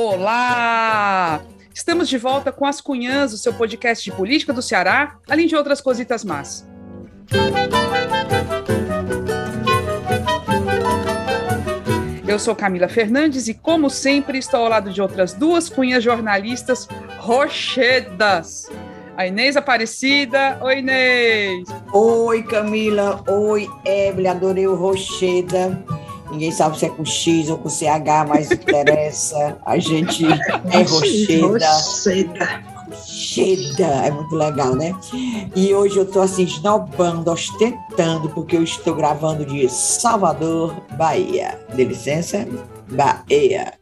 Olá! Estamos de volta com as Cunhãs, o seu podcast de política do Ceará, além de outras cositas más. Eu sou Camila Fernandes e, como sempre, estou ao lado de outras duas cunhas jornalistas rochedas. A Inês Aparecida. Oi, Inês. Oi, Camila. Oi, Evelyn. Adorei o Rocheda. Ninguém sabe se é com X ou com CH, mas interessa. A gente é Rocheda. Rocheda. Rocheda, é muito legal, né? E hoje eu estou assim, esnobando, ostentando, porque eu estou gravando de Salvador, Bahia. De licença, Bahia.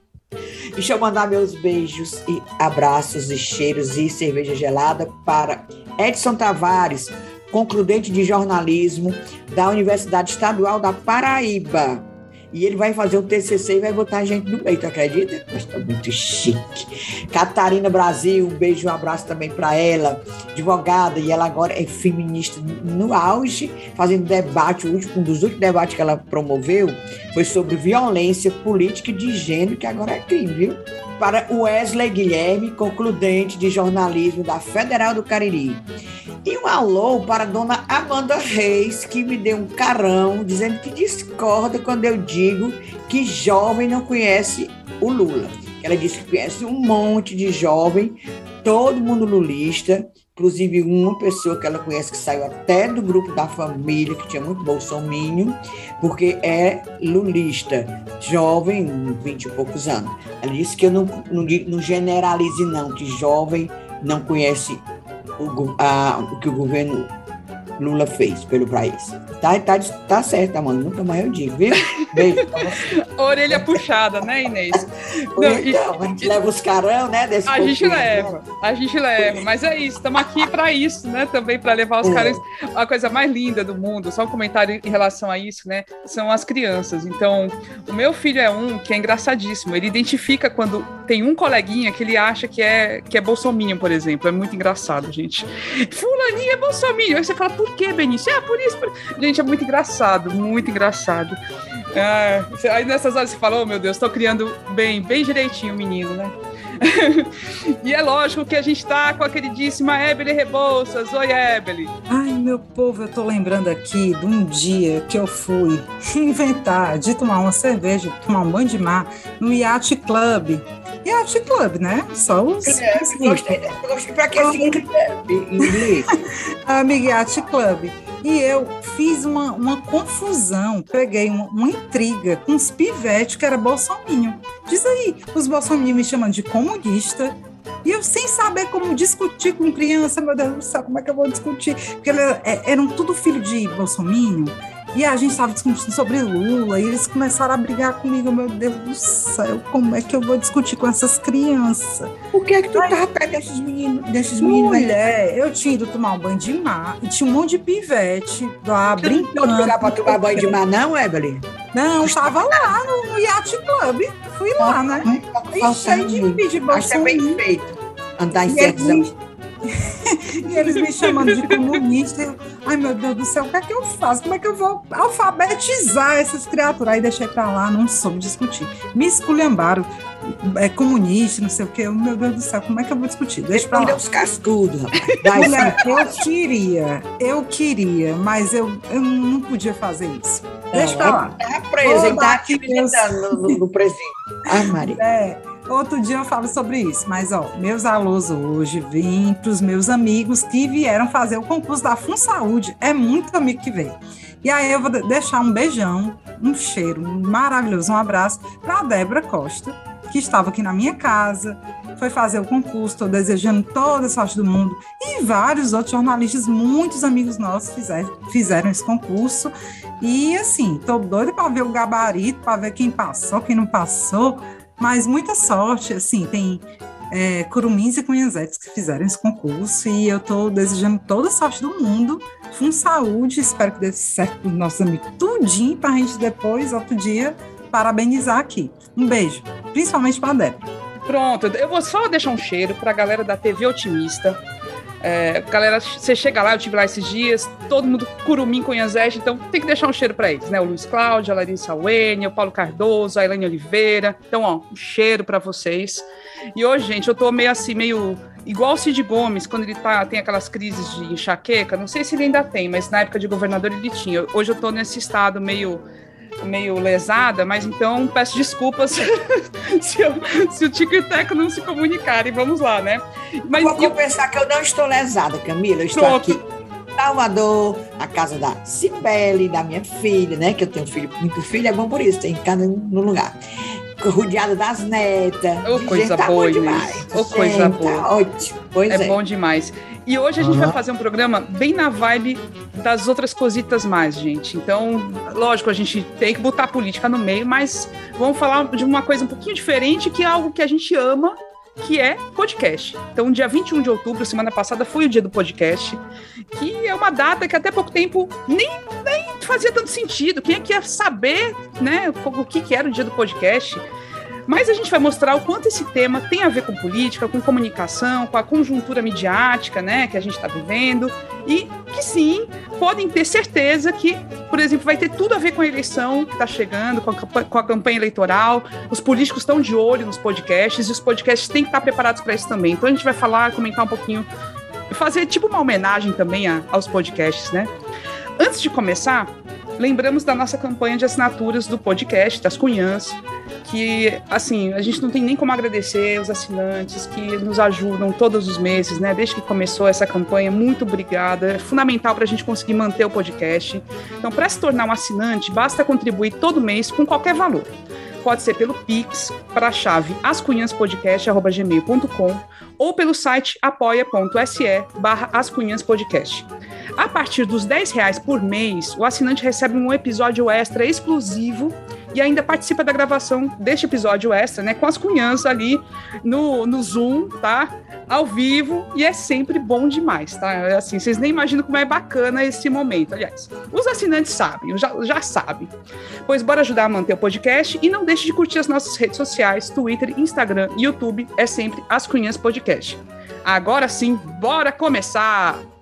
Deixa eu mandar meus beijos e abraços e cheiros e cerveja gelada para Edson Tavares, concludente de jornalismo da Universidade Estadual da Paraíba e ele vai fazer o TCC e vai botar a gente no meio, tu acredita? Mas tá muito chique. Catarina Brasil, um beijo, um abraço também para ela, advogada, e ela agora é feminista no auge, fazendo debate, um dos últimos debates que ela promoveu foi sobre violência política de gênero, que agora é crime, viu? Para Wesley Guilherme, concludente de jornalismo da Federal do Cariri. E um alô para dona Amanda Reis, que me deu um carão, dizendo que discorda quando eu digo que jovem não conhece o Lula. Ela disse que conhece um monte de jovem, todo mundo lulista, inclusive uma pessoa que ela conhece que saiu até do grupo da família, que tinha muito bolsominho, porque é lulista, jovem, 20 e poucos anos. Ela disse que eu não, não, não generalize não, que jovem não conhece o, a, o que o governo Lula fez pelo país. Tá, tá, tá certo, mano. Nunca mais eu digo, viu? Beijo Orelha puxada, né, Inês? Não, então, a gente leva os carão, né? Desse a gente leva, né? a gente leva. Mas é isso, estamos aqui para isso, né? Também para levar os é. caras. A coisa mais linda do mundo, só um comentário em relação a isso, né? São as crianças. Então, o meu filho é um que é engraçadíssimo. Ele identifica quando tem um coleguinha que ele acha que é, que é bolsominho, por exemplo. É muito engraçado, gente. Fulaninho é bolsominho. Aí você fala, por que, Benício? É, por isso. Por... Gente, é muito engraçado, muito engraçado. É, aí nessas horas você fala, oh meu Deus, estou criando bem, bem direitinho o menino, né? e é lógico que a gente está com a queridíssima Ebele Rebouças. Oi, Ebele. Ai, meu povo, eu tô lembrando aqui de um dia que eu fui inventar de tomar uma cerveja, tomar um banho de mar no Yacht Club. Yacht Club, né? Só os. É, gostei, gostei pra que esse inglês? Amigo Yacht Club. E eu fiz uma, uma confusão, peguei uma, uma intriga com os pivetes que era bolsominho. Diz aí, os bolsominhos me chamando de comunista, e eu sem saber como discutir com criança, meu Deus do céu, como é que eu vou discutir? Porque eles é, eram tudo filho de bolsominho. E a gente estava discutindo sobre Lula, e eles começaram a brigar comigo. Meu Deus do céu, como é que eu vou discutir com essas crianças? Por que é que tu Ai, tava perto desses meninos? Desses meninos mulher, eu tinha ido tomar um banho de mar, e tinha um monte de pivete lá brincando. Não lugar para tomar banho de mar, não, Evelyn? Não, estava lá no, no Yacht Club. Fui lá, né? E cheio de, de bolsa. Acho que é bem feito. Andar em certos e eles me chamando de comunista. Eu, Ai, meu Deus do céu, o que é que eu faço? Como é que eu vou alfabetizar essas criaturas? Aí deixei pra lá, não soube discutir. Me esculhambaram. É comunista, não sei o quê. Meu Deus do céu, como é que eu vou discutir? Deixa pra lá. os cascudos, Mulher, eu queria, eu queria, mas eu, eu não podia fazer isso. Deixa é, pra lá. É apresentar aqui no, no presente. Ai, Maria. É. Outro dia eu falo sobre isso, mas ó, meus alunos hoje vêm para os meus amigos que vieram fazer o concurso da Fun Saúde. É muito amigo que vem. E aí eu vou deixar um beijão, um cheiro maravilhoso, um abraço para a Débora Costa, que estava aqui na minha casa, foi fazer o concurso, estou desejando toda a sorte do mundo. E vários outros jornalistas, muitos amigos nossos fizeram, fizeram esse concurso. E assim, estou doida para ver o gabarito, para ver quem passou, quem não passou. Mas muita sorte, assim, tem é, curumins e cunhazetes que fizeram esse concurso e eu estou desejando toda a sorte do mundo, com saúde, espero que dê certo para os nossos tudinho, para a gente depois, outro dia, parabenizar aqui. Um beijo, principalmente para a Débora. Pronto, eu vou só deixar um cheiro para a galera da TV Otimista, É, galera, você chega lá, eu tive lá esses dias, todo mundo curumim com Yanzete, então tem que deixar um cheiro para eles, né? O Luiz Cláudio, a Larissa Wênia, o Paulo Cardoso, a Elaine Oliveira. Então, ó, um cheiro para vocês. E hoje, gente, eu tô meio assim, meio igual o Cid Gomes, quando ele tá, tem aquelas crises de enxaqueca, não sei se ele ainda tem, mas na época de governador ele tinha. Hoje eu tô nesse estado meio meio lesada, mas então peço desculpas se, eu, se, o Tico e o Teco não se comunicarem. Vamos lá, né? Mas Vou eu... confessar que eu não estou lesada, Camila. Eu estou Pronto. aqui Salvador, a casa da Cibele, da minha filha, né? Que eu tenho filho, muito filho, é bom por isso, tem cada um no lugar. Rodeada das netas. Ô, oh, coisa tá boa, demais. Ô, oh, coisa boa. Tá ótimo. Pois é, é bom demais. E hoje a gente uhum. vai fazer um programa bem na vibe das outras cositas mais, gente. Então, lógico, a gente tem que botar a política no meio, mas vamos falar de uma coisa um pouquinho diferente, que é algo que a gente ama, que é podcast. Então, dia 21 de outubro, semana passada, foi o dia do podcast, que é uma data que até pouco tempo nem, nem fazia tanto sentido. Quem é que ia saber né, o que, que era o dia do podcast? Mas a gente vai mostrar o quanto esse tema tem a ver com política, com comunicação, com a conjuntura midiática, né, que a gente está vivendo, e que sim, podem ter certeza que, por exemplo, vai ter tudo a ver com a eleição que está chegando, com a, com a, campanha eleitoral. Os políticos estão de olho nos podcasts e os podcasts têm que estar preparados para isso também. Então a gente vai falar, comentar um pouquinho, fazer tipo uma homenagem também a, aos podcasts, né? Antes de começar, lembramos da nossa campanha de assinaturas do podcast, das Cunhãs, que, assim, a gente não tem nem como agradecer os assinantes que nos ajudam todos os meses, né? Desde que começou essa campanha, muito obrigada. É fundamental para a gente conseguir manter o podcast. Então, para se tornar um assinante, basta contribuir todo mês com qualquer valor. Pode ser pelo Pix, para a chave ascunhaspodcast.gmail.com ou pelo site apoia.se barra ascunhaspodcast. A partir dos 10 reais por mês, o assinante recebe um episódio extra exclusivo e ainda participa da gravação deste episódio extra, né, com as cunhãs ali no, no Zoom, tá? Ao vivo, e é sempre bom demais, tá? É assim, vocês nem imaginam como é bacana esse momento. Aliás, os assinantes sabem, já, já sabem. Pois bora ajudar a manter o podcast e não deixe de curtir as nossas redes sociais, Twitter, Instagram, YouTube, é sempre As Cunhãs Podcast. Agora sim, bora começar!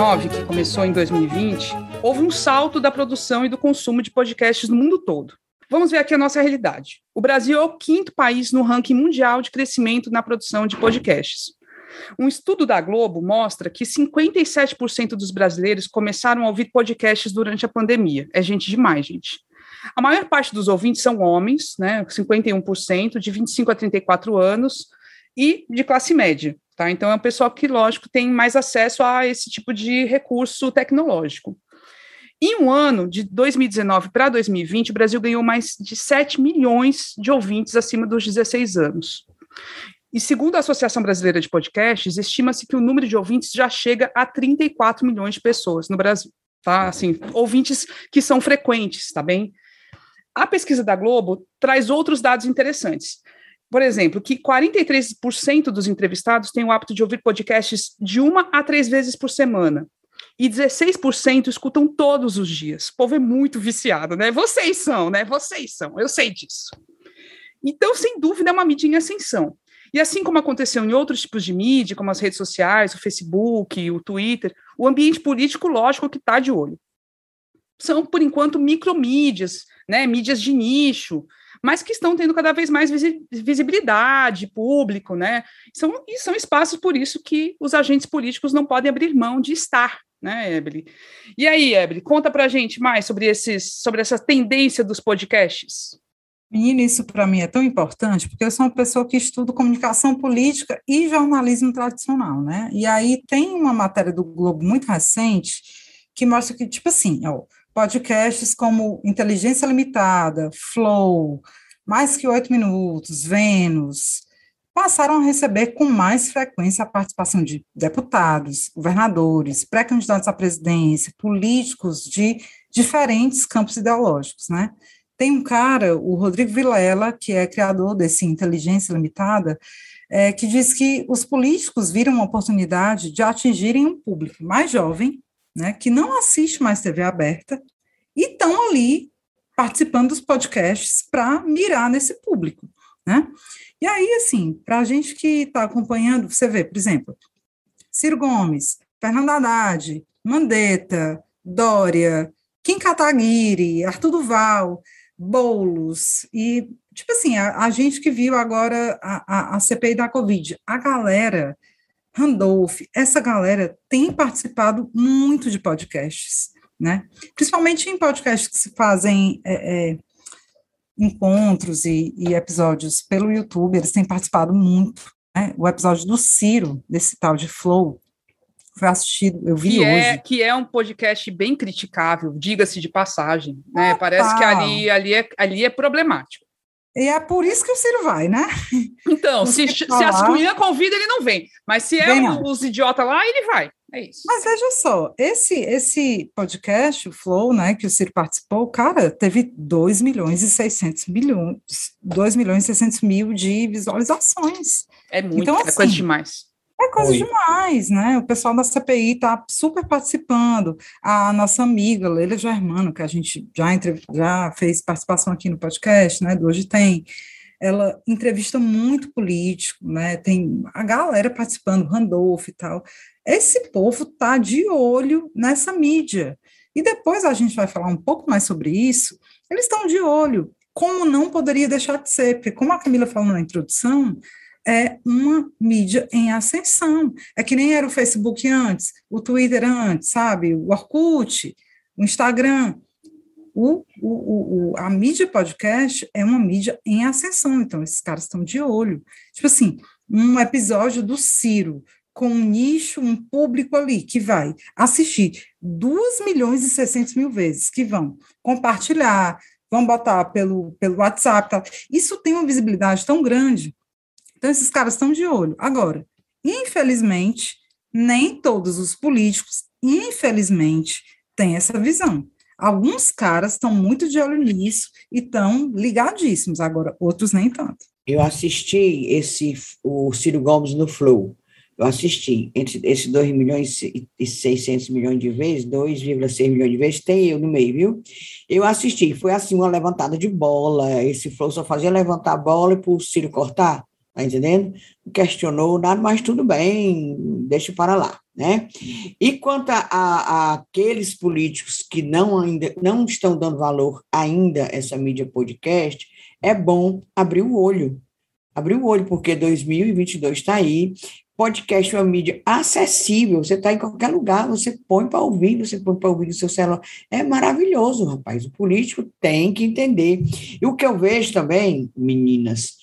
Que começou em 2020, houve um salto da produção e do consumo de podcasts no mundo todo. Vamos ver aqui a nossa realidade. O Brasil é o quinto país no ranking mundial de crescimento na produção de podcasts. Um estudo da Globo mostra que 57% dos brasileiros começaram a ouvir podcasts durante a pandemia. É gente demais, gente. A maior parte dos ouvintes são homens, né, 51%, de 25 a 34 anos, e de classe média. Tá? Então, é um pessoal que, lógico, tem mais acesso a esse tipo de recurso tecnológico. Em um ano, de 2019 para 2020, o Brasil ganhou mais de 7 milhões de ouvintes acima dos 16 anos. E segundo a Associação Brasileira de Podcasts, estima-se que o número de ouvintes já chega a 34 milhões de pessoas no Brasil. Tá? Assim, ouvintes que são frequentes, tá bem? A pesquisa da Globo traz outros dados interessantes por exemplo, que 43% dos entrevistados têm o hábito de ouvir podcasts de uma a três vezes por semana. E 16% escutam todos os dias. O povo é muito viciado, né? Vocês são, né? Vocês são, eu sei disso. Então, sem dúvida, é uma mídia em ascensão. E assim como aconteceu em outros tipos de mídia, como as redes sociais, o Facebook, o Twitter, o ambiente político, lógico, que está de olho. São, por enquanto, micromídias, né? mídias de nicho, mas que estão tendo cada vez mais visibilidade, público, né? São, e são espaços, por isso, que os agentes políticos não podem abrir mão de estar, né, Ebele? E aí, Ebele, conta pra gente mais sobre, esses, sobre essa tendência dos podcasts. Menina, isso para mim é tão importante, porque eu sou uma pessoa que estudo comunicação política e jornalismo tradicional, né? E aí tem uma matéria do Globo muito recente que mostra que, tipo assim, ó, podcasts como Inteligência Limitada, Flow, Mais que Oito Minutos, Vênus, passaram a receber com mais frequência a participação de deputados, governadores, pré-candidatos à presidência, políticos de diferentes campos ideológicos, né? Tem um cara, o Rodrigo Vilela, que é criador desse Inteligência Limitada, é, que diz que os políticos viram uma oportunidade de atingirem um público mais jovem, né, que não assiste mais TV aberta, e estão ali participando dos podcasts para mirar nesse público, né? E aí, assim, para a gente que está acompanhando, você vê, por exemplo, Ciro Gomes, Fernando Haddad, Mandetta, Dória, Kim Kataguiri, Arthur Duval, Boulos, e, tipo assim, a, a gente que viu agora a, a, a CPI da Covid, a galera, Randolph, essa galera tem participado muito de podcasts, né? Principalmente em podcasts que se fazem é, é, encontros e, e, episódios pelo YouTube, eles têm participado muito. Né? O episódio do Ciro, desse tal de Flow, foi assistido, eu vi que é, hoje. É, que é um podcast bem criticável, diga-se de passagem. Né? Parece que ali, ali, é, ali é problemático. E é por isso que o Ciro vai, né? Então, se, se as cunhas convida, ele não vem. Mas se é os idiotas lá, ele vai. É isso. Mas veja só, esse esse podcast, o Flow, né, que o Ciro participou, cara, teve 2 milhões e 600 milhões, 2 milhões e 600 mil de visualizações. É muito, então, assim, é coisa assim, demais. É coisa Oi. demais, né? O pessoal da CPI está super participando. A nossa amiga Leila Germano, que a gente já, entre, já fez participação aqui no podcast, né? Do Hoje Tem, ela entrevista muito político, né? Tem a galera participando, Randolph e tal. Esse povo tá de olho nessa mídia. E depois a gente vai falar um pouco mais sobre isso. Eles estão de olho. Como não poderia deixar de ser? Porque, como a Camila falou na introdução, é uma mídia em ascensão. É que nem era o Facebook antes, o Twitter antes, sabe? O Orkut, o Instagram. O, o, o, a mídia podcast é uma mídia em ascensão, então esses caras estão de olho. Tipo assim, um episódio do Ciro com um nicho, um público ali que vai assistir 2 milhões e 600 mil vezes, que vão compartilhar, vão botar pelo, pelo WhatsApp. Tal. Isso tem uma visibilidade tão grande então, esses caras estão de olho. Agora, infelizmente, nem todos os políticos, infelizmente, têm essa visão. Alguns caras estão muito de olho nisso e estão ligadíssimos, agora outros nem tanto. Eu assisti esse o Ciro Gomes no Flow. Eu assisti entre esses 2 milhões e 600 milhões de vezes, 2,6 milhões de vezes, tem eu no meio, viu? Eu assisti, foi assim uma levantada de bola. Esse Flow só fazia levantar a bola para o Ciro cortar. Tá entendendo? Questionou nada, mas tudo bem, deixa para lá, né? E quanto a, a, aqueles políticos que não ainda não estão dando valor ainda a essa mídia podcast, é bom abrir o olho. Abrir o olho, porque 2022 está aí, podcast é uma mídia acessível, você está em qualquer lugar, você põe para ouvir, você põe para ouvir no seu celular. É maravilhoso, rapaz. O político tem que entender. E o que eu vejo também, meninas,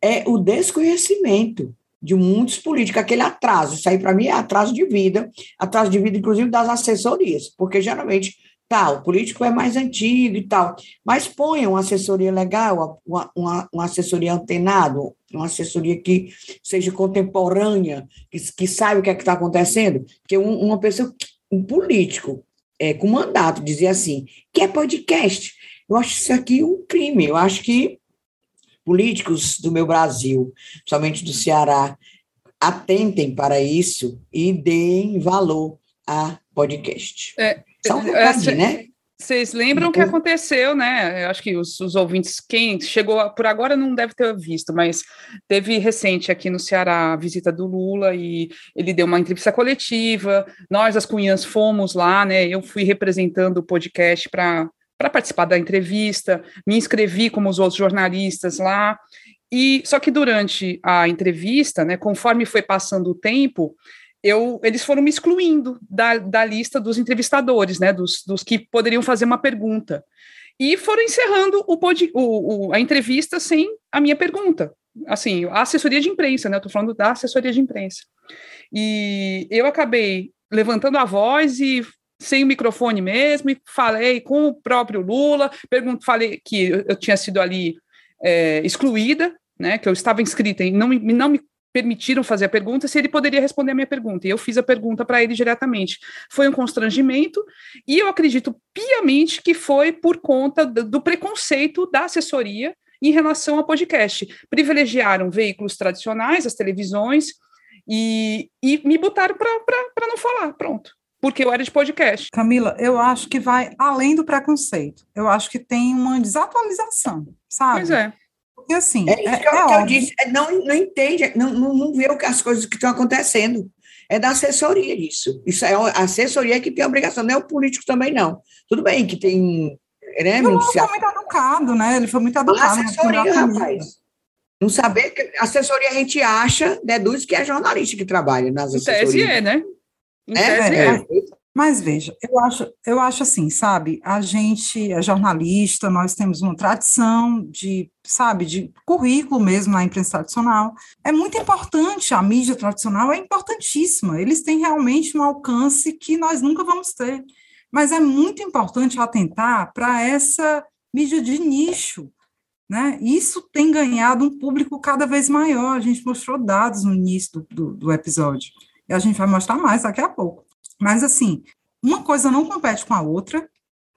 é o desconhecimento de muitos políticos, aquele atraso. Isso aí, para mim, é atraso de vida, atraso de vida, inclusive, das assessorias, porque geralmente tal, o político é mais antigo e tal, mas ponha uma assessoria legal, uma, uma, uma assessoria antenada, uma assessoria que seja contemporânea, que, que saiba o que é está acontecendo, porque um, uma pessoa, um político é, com mandato dizer assim, que é podcast, eu acho isso aqui um crime, eu acho que políticos do meu Brasil, principalmente do Ceará, atentem para isso e deem valor a podcast. É, só um é, recadinho, né? Vocês lembram o que aconteceu, né? Eu acho que os, os, ouvintes, quem chegou por agora não deve ter visto, mas teve recente aqui no Ceará a visita do Lula e ele deu uma entrevista coletiva. Nós, as Cunhãs, fomos lá, né? Eu fui representando o podcast para participar da entrevista, me inscrevi como os outros jornalistas lá. E só que durante a entrevista, né, conforme foi passando o tempo, eu, eles foram me excluindo da, da lista dos entrevistadores, né, dos, dos que poderiam fazer uma pergunta. E foram encerrando o, o, o, a entrevista sem a minha pergunta. Assim, a assessoria de imprensa, né? Eu estou falando da assessoria de imprensa. E eu acabei levantando a voz e sem o microfone mesmo, e falei com o próprio Lula, pergunto, falei que eu, eu tinha sido ali é, excluída, né? Que eu estava inscrita e não, não me permitiram fazer a pergunta se ele poderia responder a minha pergunta. E eu fiz a pergunta para ele diretamente. Foi um constrangimento, e eu acredito piamente que foi por conta do preconceito da assessoria em relação ao podcast. Privilegiaram veículos tradicionais, as televisões, e, e me botaram para não falar. Pronto porque eu era de podcast. Camila, eu acho que vai além do preconceito. Eu acho que tem uma desatualização, sabe? Pois é. Porque assim. É isso é, que, eu, é que eu disse, é, não, não entende, não, não, não vê as coisas que estão acontecendo. É da assessoria isso. Isso é a assessoria que tem a obrigação, não é o político também, não. Tudo bem que tem. Né, ele foi muito educado, né? Ele foi muito educado. A assessoria, rapaz. Não saber que assessoria a gente acha, deduz que é jornalista que trabalha nas assessorias. Em tese é, né? Em é, é. é. Mas veja, eu acho, eu acho assim, sabe? A gente é jornalista, nós temos uma tradição de, sabe, de currículo mesmo na imprensa tradicional. É muito importante, a mídia tradicional é importantíssima. Eles têm realmente um alcance que nós nunca vamos ter. Mas é muito importante atentar para essa mídia de nicho, né? Isso tem ganhado um público cada vez maior. A gente mostrou dados no início do, do, do episódio. E a gente vai mostrar mais daqui a pouco. Mas, assim, uma coisa não compete com a outra.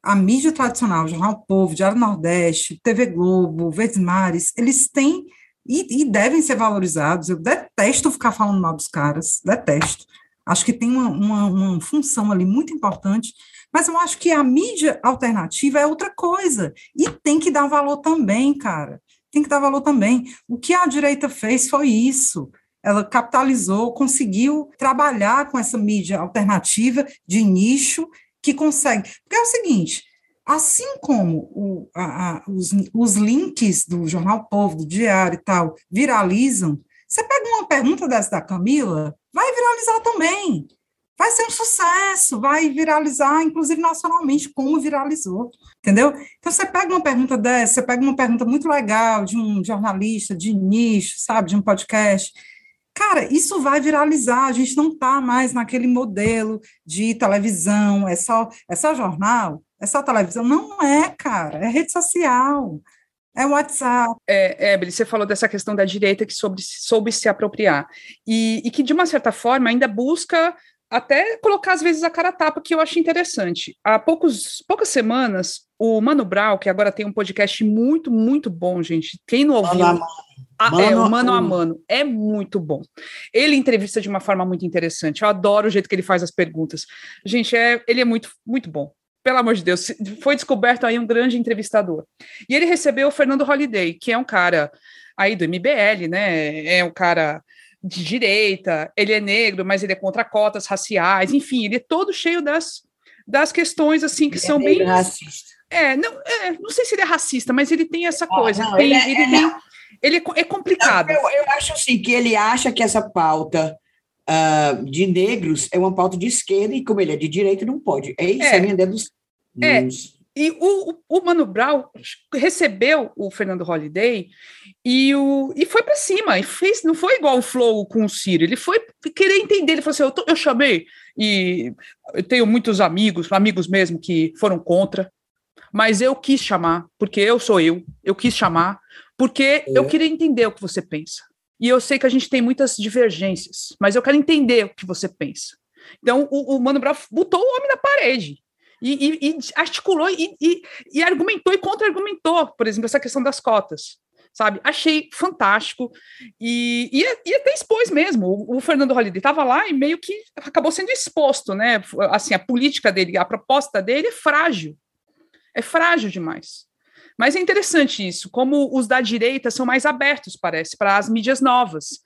A mídia tradicional, Jornal Povo, Diário Nordeste, TV Globo, Verdes Mares, eles têm e, e, devem ser valorizados. Eu detesto ficar falando mal dos caras, detesto. Acho que tem uma, uma, uma função ali muito importante, mas eu acho que a mídia alternativa é outra coisa. E tem que dar valor também, cara. Tem que dar valor também. O que a direita fez foi isso ela capitalizou, conseguiu trabalhar com essa mídia alternativa de nicho que consegue. Porque é o seguinte: assim como o, a, a, os, os links do Jornal Povo, do Diário e tal, viralizam, você pega uma pergunta dessa da Camila, vai viralizar também. Vai ser um sucesso, vai viralizar, inclusive nacionalmente, como viralizou, entendeu? Então, você pega uma pergunta dessa, você pega uma pergunta muito legal de um jornalista de nicho, sabe, de um podcast, Cara, isso vai viralizar, a gente não está mais naquele modelo de televisão, é só, é só jornal, é só televisão. Não é, cara, é rede social, é WhatsApp. É, Ebele, você falou dessa questão da direita que soube, soube se apropriar, e, e que, de uma certa forma, ainda busca até colocar, às vezes, a cara a tapa, que eu acho interessante. Há poucos, poucas semanas, o Mano Brown, que agora tem um podcast muito, muito bom, gente. Quem não ouviu... Olá, ah, mano, é, o mano a mano. É muito bom. Ele entrevista de uma forma muito interessante. Eu adoro o jeito que ele faz as perguntas. Gente, é, ele é muito, muito bom. Pelo amor de Deus, foi descoberto aí um grande entrevistador. E ele recebeu o Fernando Holliday, que é um cara aí do MBL, né? É um cara de direita, ele é negro, mas ele é contra cotas raciais, enfim, ele é todo cheio das, das questões assim que ele é são é bem racista. É, não, é, não sei se ele é racista, mas ele tem essa coisa. não, ele, é, ele tem é, ele é complicado. Eu, eu, acho assim que ele acha que essa pauta uh, de negros é uma pauta de esquerda e como ele é de direita não pode. É isso, é, a minha dedução. É. E o, o Mano Brown recebeu o Fernando Holliday e, o, e foi para cima, e fez, não foi igual o Flow com o Ciro, ele foi querer entender, ele falou assim, eu, tô, eu chamei, e eu tenho muitos amigos, amigos mesmo que foram contra, mas eu quis chamar, porque eu sou eu, eu quis chamar, porque é. eu queria entender o que você pensa. E eu sei que a gente tem muitas divergências, mas eu quero entender o que você pensa. Então, o, o Mano Brown botou o homem na parede e, e, e articulou e, e, argumentou e contra-argumentou, por exemplo, essa questão das cotas. Sabe? Achei fantástico e, e, até expôs mesmo. O, o Fernando Holliday estava lá e meio que acabou sendo exposto, né? Assim, a política dele, a proposta dele é frágil. É frágil demais. Mas é interessante isso, como os da direita são mais abertos, parece, para as mídias novas.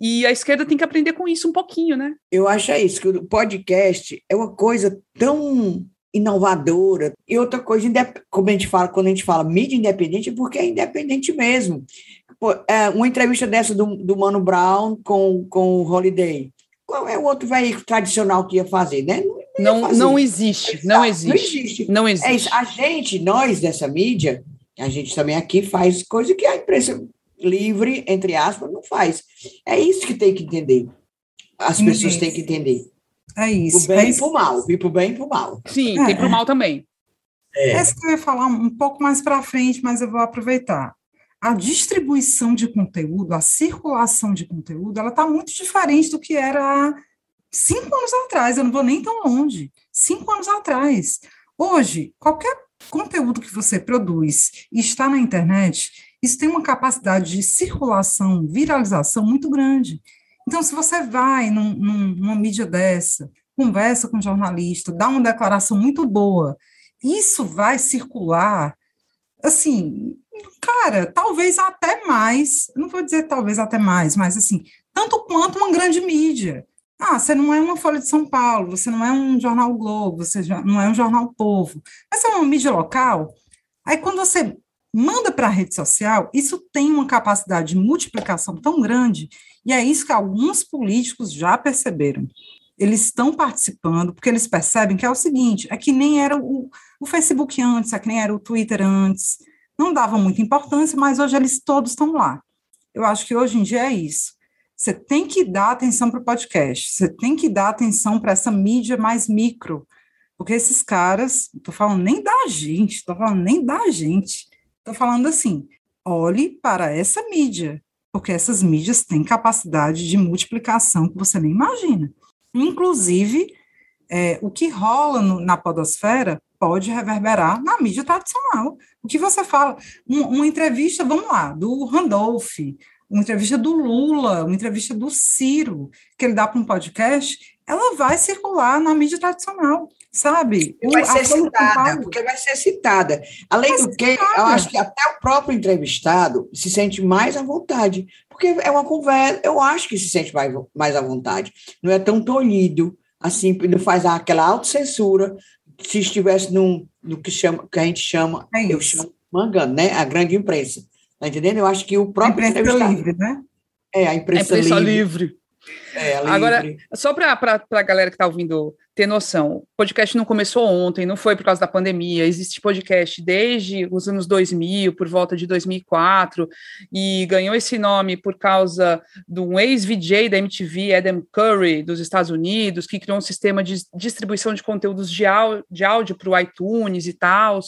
E a esquerda tem que aprender com isso um pouquinho, né? Eu acho é isso, que o podcast é uma coisa tão inovadora. E outra coisa, como a gente fala, quando a gente fala mídia independente, é porque é independente mesmo. Pô, é, uma entrevista dessa do, do Mano Brown com, com o Holiday. Qual é o outro veículo tradicional que ia fazer, né? Não, não, não existe, não existe. Não existe. Não existe. É isso. A gente, nós dessa mídia, a gente também aqui faz coisa que a imprensa livre, entre aspas, não faz. É isso que tem que entender. As pessoas têm que entender. É isso. Pro bem é e pro mal. E pro bem e pro mal. Sim, é, tem pro mal também. É. Essa que eu ia falar um pouco mais para frente, mas eu vou aproveitar. a distribuição de conteúdo, a circulação de conteúdo, ela está muito diferente do que era cinco anos atrás. Eu não vou nem tão longe. Cinco anos atrás. Hoje, qualquer conteúdo que você produz e está na internet, isso tem uma capacidade de circulação, viralização muito grande. Então, se você vai num, num, numa mídia dessa, conversa com um jornalista, dá uma declaração muito boa, isso vai circular, assim, cara, talvez até mais, não vou dizer talvez até mais, mas assim, tanto quanto uma grande mídia. Ah, você não é uma Folha de São Paulo, você não é um jornal Globo, você não é um jornal Povo, mas é uma mídia local. Aí quando você manda para a rede social, isso tem uma capacidade de multiplicação tão grande, e é isso que alguns políticos já perceberam. Eles estão participando porque eles percebem que é o seguinte: é que nem era o, o Facebook antes, é que nem era o Twitter antes. Não davam muita importância, mas hoje eles todos estão lá. Eu acho que hoje em dia é isso. Você tem que dar atenção para o podcast, você tem que dar atenção para essa mídia mais micro, porque esses caras, estou falando nem da gente, estou falando nem da gente, estou falando assim, olhe para essa mídia, porque essas mídias têm capacidade de multiplicação que você nem imagina. Inclusive, é, o que rola no, na podosfera pode reverberar na mídia tradicional. O que você fala, um, uma entrevista, vamos lá, do Randolph, uma entrevista do Lula, uma entrevista do Ciro, que ele dá para um podcast, ela vai circular na mídia tradicional, sabe? vai ser citada, porque vai ser citada. Além vai do que, citada. eu acho que até o próprio entrevistado se sente mais à vontade, porque é uma conversa, eu acho que se sente mais, mais à vontade. Não é tão tolhido, assim, não faz aquela autocensura, se estivesse num, no que, chama, que a gente chama, é eu chamo mangando, né? A grande imprensa. Tá entendendo? Eu acho que o próprio. A imprensa livre, né? É, a imprensa, a imprensa livre. livre. É, Agora, só para a galera que está ouvindo ter noção, o podcast não começou ontem, não foi por causa da pandemia, existe podcast desde os anos 2000, por volta de 2004, e ganhou esse nome por causa de um ex-VJ da MTV, Adam Curry, dos Estados Unidos, que criou um sistema de distribuição de conteúdos de áudio para o iTunes e tal.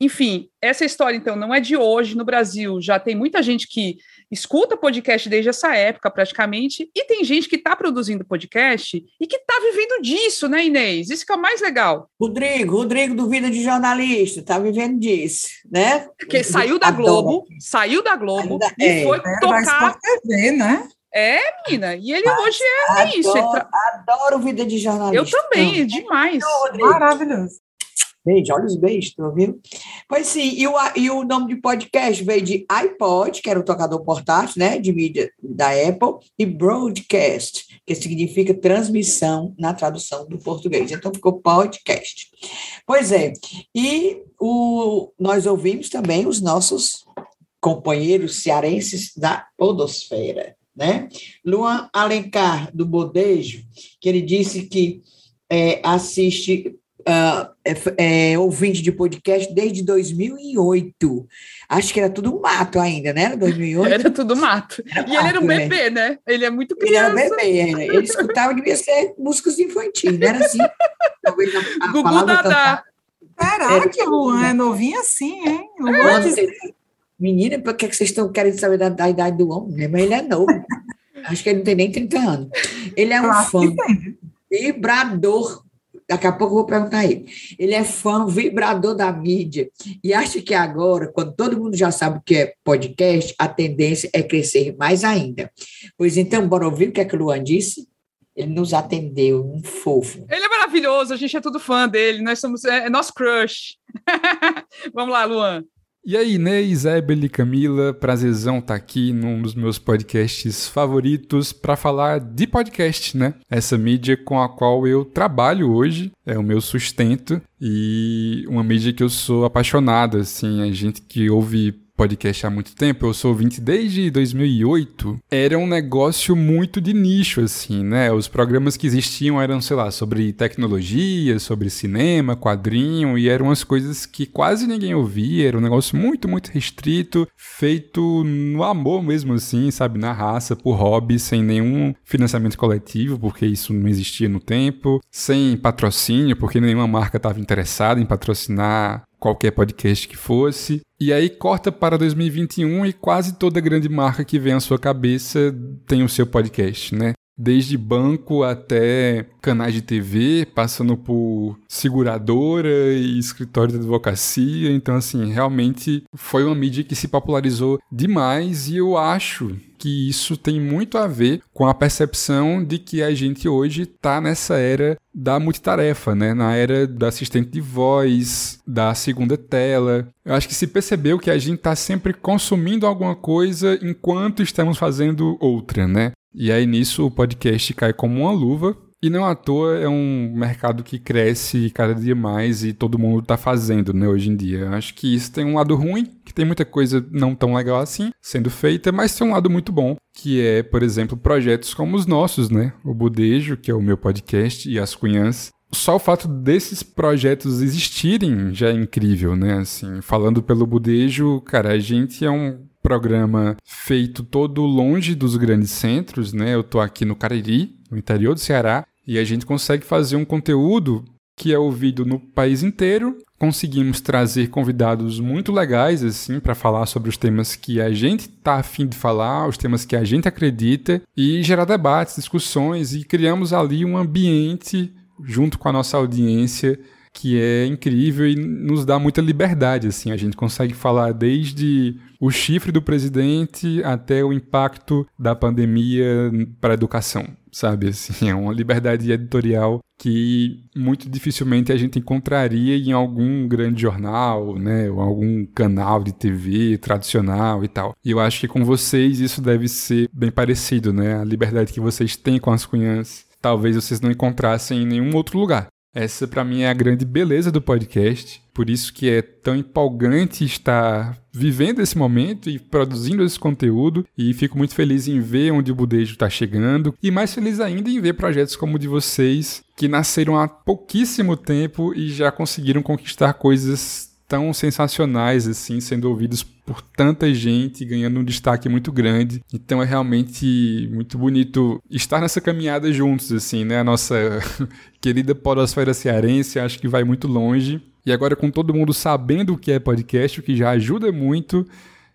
Enfim, essa história, então, não é de hoje no Brasil, já tem muita gente que escuta podcast desde essa época, praticamente, e tem gente que está produzindo podcast e que está vivendo disso, né, Inês? Isso que é o mais legal. Rodrigo, Rodrigo do Vida de Jornalista, está vivendo disso, né? Que saiu da Globo, saiu da Globo Ainda e é. foi é, tocar... TV, né? É, menina, e ele Mas hoje é adoro, isso. Tra... Adoro vida de jornalista. Eu também, demais. Maravilhoso. Beijo, olha os beijos, tu ouviu? Pois sim, e o, e o nome de podcast veio de iPod, que era o tocador portátil, né, de mídia da Apple, e broadcast, que significa transmissão na tradução do português. Então ficou podcast. Pois é, e o, nós ouvimos também os nossos companheiros cearenses da podosfera, né? Luan Alencar, do Bodejo, que ele disse que é, assiste uh, é, é, ouvinte de podcast desde 2008. Acho que era tudo mato ainda, né? Era 2008? Era tudo mato. Era e mato, ele era um né? bebê, né? Ele é muito criança. Ele era bebê, né? ele escutava, devia ser músicas infantis, não era assim? Talvez a, a Gugu Dadá. Caraca, que Luan é novinho assim, hein? Luan é. Menina, por que vocês estão querendo saber da, da idade do homem? Mas ele é novo. Acho que ele não tem nem 30 anos. Ele é um fã vibrador daqui a pouco eu vou perguntar a ele. Ele é fã vibrador da mídia e acha que agora, quando todo mundo já sabe o que é podcast, a tendência é crescer mais ainda. Pois então, bora ouvir o que, é que o Luan disse? Ele nos atendeu, um fofo. Ele é maravilhoso, a gente é tudo fã dele, nós somos, é, é nosso crush. Vamos lá, Luan. E aí, Inês, Ebele, Camila, prazerzão estar tá aqui num dos meus podcasts favoritos para falar de podcast, né? Essa mídia com a qual eu trabalho hoje, é o meu sustento e uma mídia que eu sou apaixonado, assim, a gente que ouve podcast há muito tempo, eu sou ouvinte desde 2008, era um negócio muito de nicho, assim, né? Os programas que existiam eram, sei lá, sobre tecnologia, sobre cinema, quadrinho, e eram as coisas que quase ninguém ouvia, era um negócio muito, muito restrito, feito no amor mesmo, assim, sabe? Na raça, por hobby, sem nenhum financiamento coletivo, porque isso não existia no tempo, sem patrocínio, porque nenhuma marca estava interessada em patrocinar qualquer podcast que fosse. E aí corta para 2021 e quase toda grande marca que vem à sua cabeça tem o seu podcast, né? Desde banco até canais de TV, passando por seguradora e escritório de advocacia. Então, assim, realmente foi uma mídia que se popularizou demais e eu acho que isso tem muito a ver com a percepção de que a gente hoje está nessa era da multitarefa, né? Na era do assistente de voz, da segunda tela. Eu acho que se percebeu que a gente está sempre consumindo alguma coisa enquanto estamos fazendo outra, né? E aí nisso o podcast cai como uma luva. E não à toa é um mercado que cresce cada dia mais e todo mundo está fazendo, né, hoje em dia. Acho que isso tem um lado ruim, que tem muita coisa não tão legal assim sendo feita, mas tem um lado muito bom, que é, por exemplo, projetos como os nossos, né? O Budejo, que é o meu podcast, e as Cunhãs, só o fato desses projetos existirem já é incrível, né? Assim, falando pelo Budejo, cara, a gente é um programa feito todo longe dos grandes centros, né? Eu tô aqui no Cariri, no interior do Ceará, e a gente consegue fazer um conteúdo que é ouvido no país inteiro. Conseguimos trazer convidados muito legais assim para falar sobre os temas que a gente tá afim de falar, os temas que a gente acredita e gerar debates, discussões e criamos ali um ambiente junto com a nossa audiência que é incrível e nos dá muita liberdade, assim, a gente consegue falar desde o chifre do presidente até o impacto da pandemia para a educação, sabe? Assim, é uma liberdade editorial que muito dificilmente a gente encontraria em algum grande jornal, né, ou algum canal de TV tradicional e tal. E eu acho que com vocês isso deve ser bem parecido, né? A liberdade que vocês têm com as cunhãs, talvez vocês não encontrassem em nenhum outro lugar. Essa para mim é a grande beleza do podcast, por isso que é tão empolgante estar vivendo esse momento e produzindo esse conteúdo. E fico muito feliz em ver onde o Budejo está chegando. E mais feliz ainda em ver projetos como o de vocês que nasceram há pouquíssimo tempo e já conseguiram conquistar coisas tão sensacionais assim, sendo ouvidos por tanta gente, ganhando um destaque muito grande. Então é realmente muito bonito estar nessa caminhada juntos assim, né? A nossa querida podosfera cearense, acho que vai muito longe. E agora com todo mundo sabendo o que é podcast, o que já ajuda muito,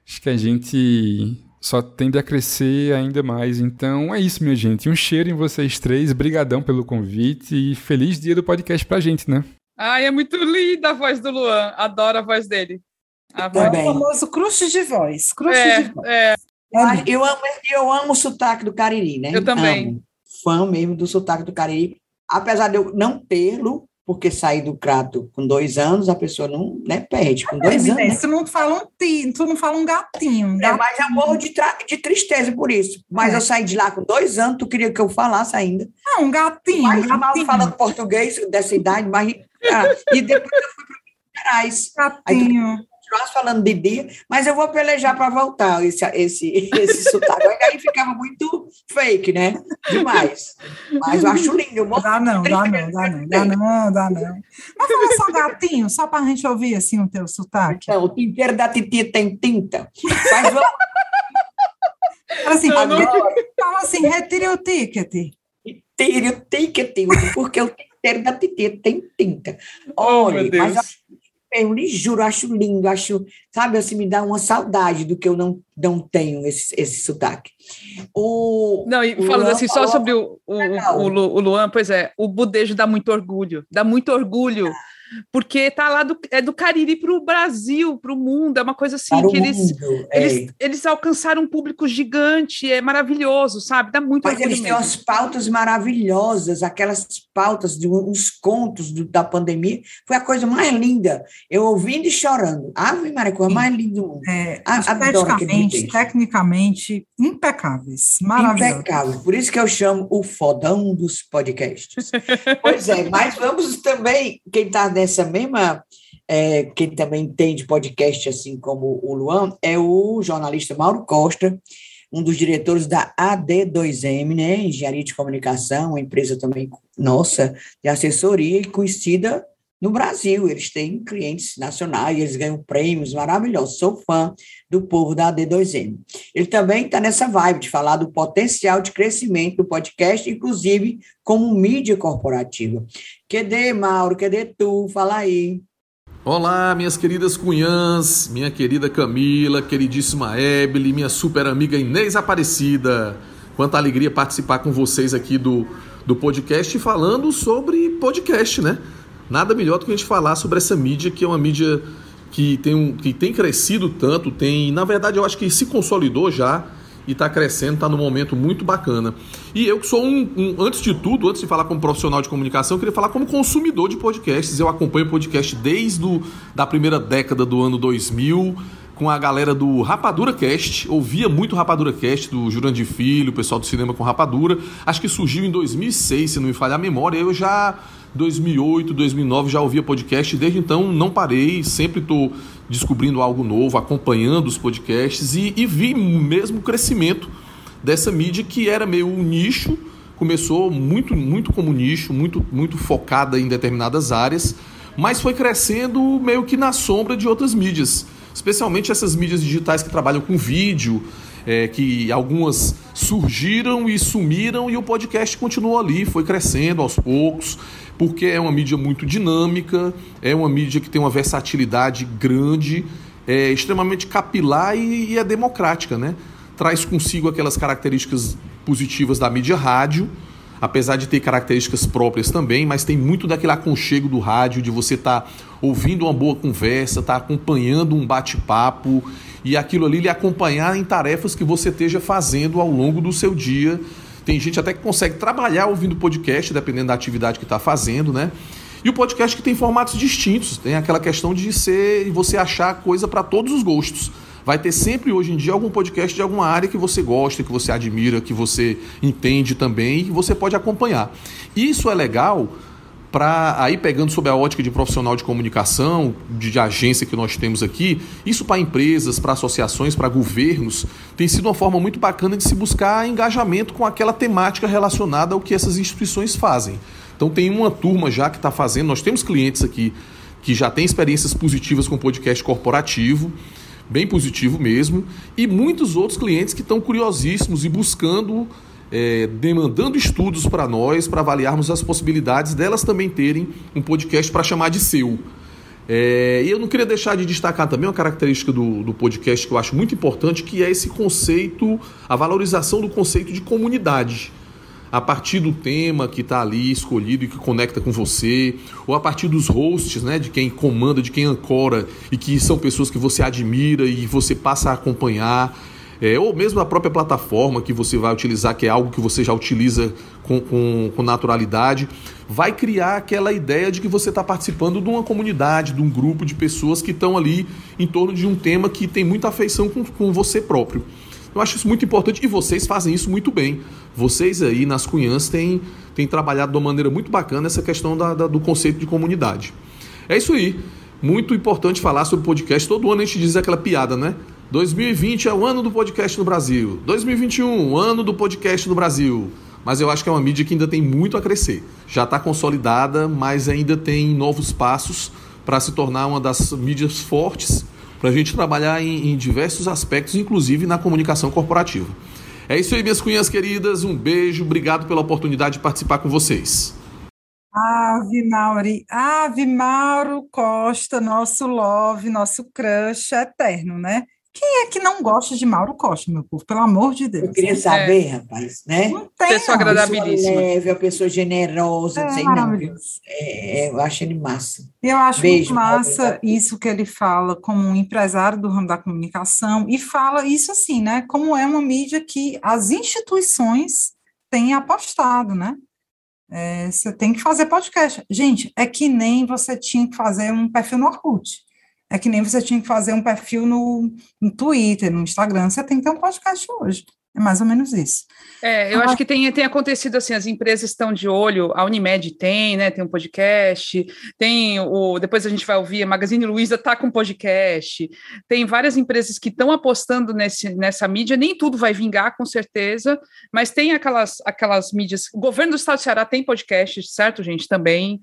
acho que a gente só tende a crescer ainda mais. Então é isso, minha gente. Um cheiro em vocês três. Brigadão pelo convite e feliz dia do podcast pra gente, né? Ai, é muito linda a voz do Luan. Adoro a voz dele. A voz... É o famoso crush de voz. Crush é, de voz. É. é eu, amo, eu amo o sotaque do Cariri, né? Eu também. Amo. Fã mesmo do sotaque do Cariri. Apesar de eu não tê-lo, porque saí do crato com dois anos, a pessoa não né, perde. Com dois é, anos. Né? Tu não fala um ti, tu não fala um gatinho. Um gatinho. É, mas eu morro de, de tristeza por isso. Mas é. eu saí de lá com dois anos, tu queria que eu falasse ainda. Ah, um gatinho. Mais um mal falando português dessa idade, mas ah, e depois eu fui para Minas Gerais. Aí, falando de dia, mas eu vou pelejar para voltar esse, esse, esse sotaque. Aí ficava muito fake, né? Demais. Mas eu acho lindo. Eu dá não, dá não, dá não, dá não, dá não. Mas fala só gatinho, só para a gente ouvir assim o teu sotaque. Então, o tinteiro da titia tem tinta. Mas vamos... Assim, agora... Fala assim, retire o ticket. Retire o ticket, porque o inteiro da Titi, tem tinta. Olha, oh, mas eu lhe juro, acho lindo, acho, sabe, assim, me dá uma saudade do que eu não, não tenho esse, esse sotaque. O, não, e falando Luan assim, só sobre o, o, o, o, Luan, pois é, o budejo dá muito orgulho, dá muito orgulho. Porque tá lá do, é do Cariri para o Brasil, para o mundo, é uma coisa assim para que eles, mundo, é. eles, eles alcançaram um público gigante, é maravilhoso, sabe? Dá muito Mas eles têm umas pautas maravilhosas, aquelas pautas de uns contos do, da pandemia, foi a coisa mais linda. Eu ouvindo e chorando. Ave Maria, coisa mais linda do mundo. É, tecnicamente, tecnicamente, impecáveis, maravilhosos. Impecáveis, por isso que eu chamo o fodão dos podcasts. pois é, mas vamos também, quem está nessa mesma. É, quem também entende podcast, assim como o Luan, é o jornalista Mauro Costa, um dos diretores da AD2M, né, Engenharia de Comunicação, uma empresa também nossa de assessoria e conhecida no Brasil. Eles têm clientes nacionais, eles ganham prêmios maravilhosos. Sou fã do povo da AD2M. Ele também está nessa vibe de falar do potencial de crescimento do podcast, inclusive como mídia corporativa. Cadê, Mauro? Cadê tu? Fala aí. Olá, minhas queridas cunhãs, minha querida Camila, queridíssima Ebele, minha super amiga Inês Aparecida. Quanta alegria participar com vocês aqui do, do podcast falando sobre podcast, né? Nada melhor do que a gente falar sobre essa mídia que é uma mídia que tem, um, que tem crescido tanto, tem, na verdade, eu acho que se consolidou já e está crescendo, está num momento muito bacana. E eu que sou um, um, antes de tudo, antes de falar como profissional de comunicação, eu queria falar como consumidor de podcasts. Eu acompanho podcast desde do, da primeira década do ano 2000, com a galera do Rapadura Cast, ouvia muito Rapadura Cast do Jurandir Filho, o pessoal do cinema com Rapadura. Acho que surgiu em 2006, se não me falhar a memória. Eu já 2008, 2009 já ouvia podcast, desde então não parei, sempre estou descobrindo algo novo, acompanhando os podcasts e, e vi mesmo o crescimento dessa mídia que era meio um nicho, começou muito, muito como nicho, muito, muito focada em determinadas áreas, mas foi crescendo meio que na sombra de outras mídias, especialmente essas mídias digitais que trabalham com vídeo, é, que algumas surgiram e sumiram e o podcast continuou ali, foi crescendo aos poucos porque é uma mídia muito dinâmica, é uma mídia que tem uma versatilidade grande, é extremamente capilar e, é democrática, né? Traz consigo aquelas características positivas da mídia rádio, apesar de ter características próprias também, mas tem muito daquele aconchego do rádio, de você estar tá ouvindo uma boa conversa, estar tá acompanhando um bate-papo e aquilo ali lhe acompanhar em tarefas que você esteja fazendo ao longo do seu dia tem gente até que consegue trabalhar ouvindo podcast, dependendo da atividade que está fazendo, né? E o podcast que tem formatos distintos, tem aquela questão de ser você achar coisa para todos os gostos. Vai ter sempre hoje em dia algum podcast de alguma área que você gosta, que você admira, que você entende também e que você pode acompanhar. Isso é legal para aí pegando sob a ótica de profissional de comunicação, de, de agência que nós temos aqui, isso para empresas, para associações, para governos, tem sido uma forma muito bacana de se buscar engajamento com aquela temática relacionada ao que essas instituições fazem. Então tem uma turma já que está fazendo, nós temos clientes aqui que já têm experiências positivas com podcast corporativo, bem positivo mesmo, e muitos outros clientes que estão curiosíssimos e buscando é, demandando estudos para nós, para avaliarmos as possibilidades delas também terem um podcast para chamar de seu. É, e eu não queria deixar de destacar também uma característica do, do podcast que eu acho muito importante, que é esse conceito, a valorização do conceito de comunidade a partir do tema que está ali escolhido e que conecta com você, ou a partir dos hosts, né, de quem comanda, de quem ancora e que são pessoas que você admira e você passa a acompanhar é, ou mesmo a própria plataforma que você vai utilizar, que é algo que você já utiliza com, com, com naturalidade, vai criar aquela ideia de que você está participando de uma comunidade, de um grupo de pessoas que estão ali em torno de um tema que tem muita afeição com, com você próprio. Eu acho isso muito importante e vocês fazem isso muito bem. Vocês aí nas Cunhãs têm, têm trabalhado de uma maneira muito bacana essa questão da, da, do conceito de comunidade. É isso aí. Muito importante falar sobre podcast. Todo ano a gente diz aquela piada, né? 2020 é o ano do podcast no Brasil. 2021, ano do podcast no Brasil. Mas eu acho que é uma mídia que ainda tem muito a crescer. Já está consolidada, mas ainda tem novos passos para se tornar uma das mídias fortes para a gente trabalhar em, em diversos aspectos, inclusive na comunicação corporativa. É isso aí, minhas cunhas queridas. Um beijo, obrigado pela oportunidade de participar com vocês. Ave Mauri, Ave Mauro Costa, nosso love, nosso crush eterno, né? Quem é que não gosta de Mauro Costa, meu povo? Pelo amor de Deus. Eu queria saber, é. rapaz, né? Não tem, pessoa não. agradabilíssima. Pessoa leve, a pessoa generosa, é, sei não. É, eu acho ele massa. Eu acho Beijo, muito massa isso que ele fala como um empresário do ramo da comunicação e fala isso assim, né? Como é uma mídia que as instituições têm apostado, né? É, você tem que fazer podcast. Gente, é que nem você tinha que fazer um perfil no Orkut. É que nem você tinha que fazer um perfil no, no Twitter, no Instagram, você tem que ter um podcast hoje. É mais ou menos isso. É, eu ah, acho que tem, tem acontecido assim, as empresas estão de olho, a Unimed tem, né? Tem um podcast, tem o. Depois a gente vai ouvir, a Magazine Luiza está com podcast, tem várias empresas que estão apostando nesse, nessa mídia, nem tudo vai vingar, com certeza, mas tem aquelas, aquelas mídias. O governo do estado do Ceará tem podcast, certo, gente? Também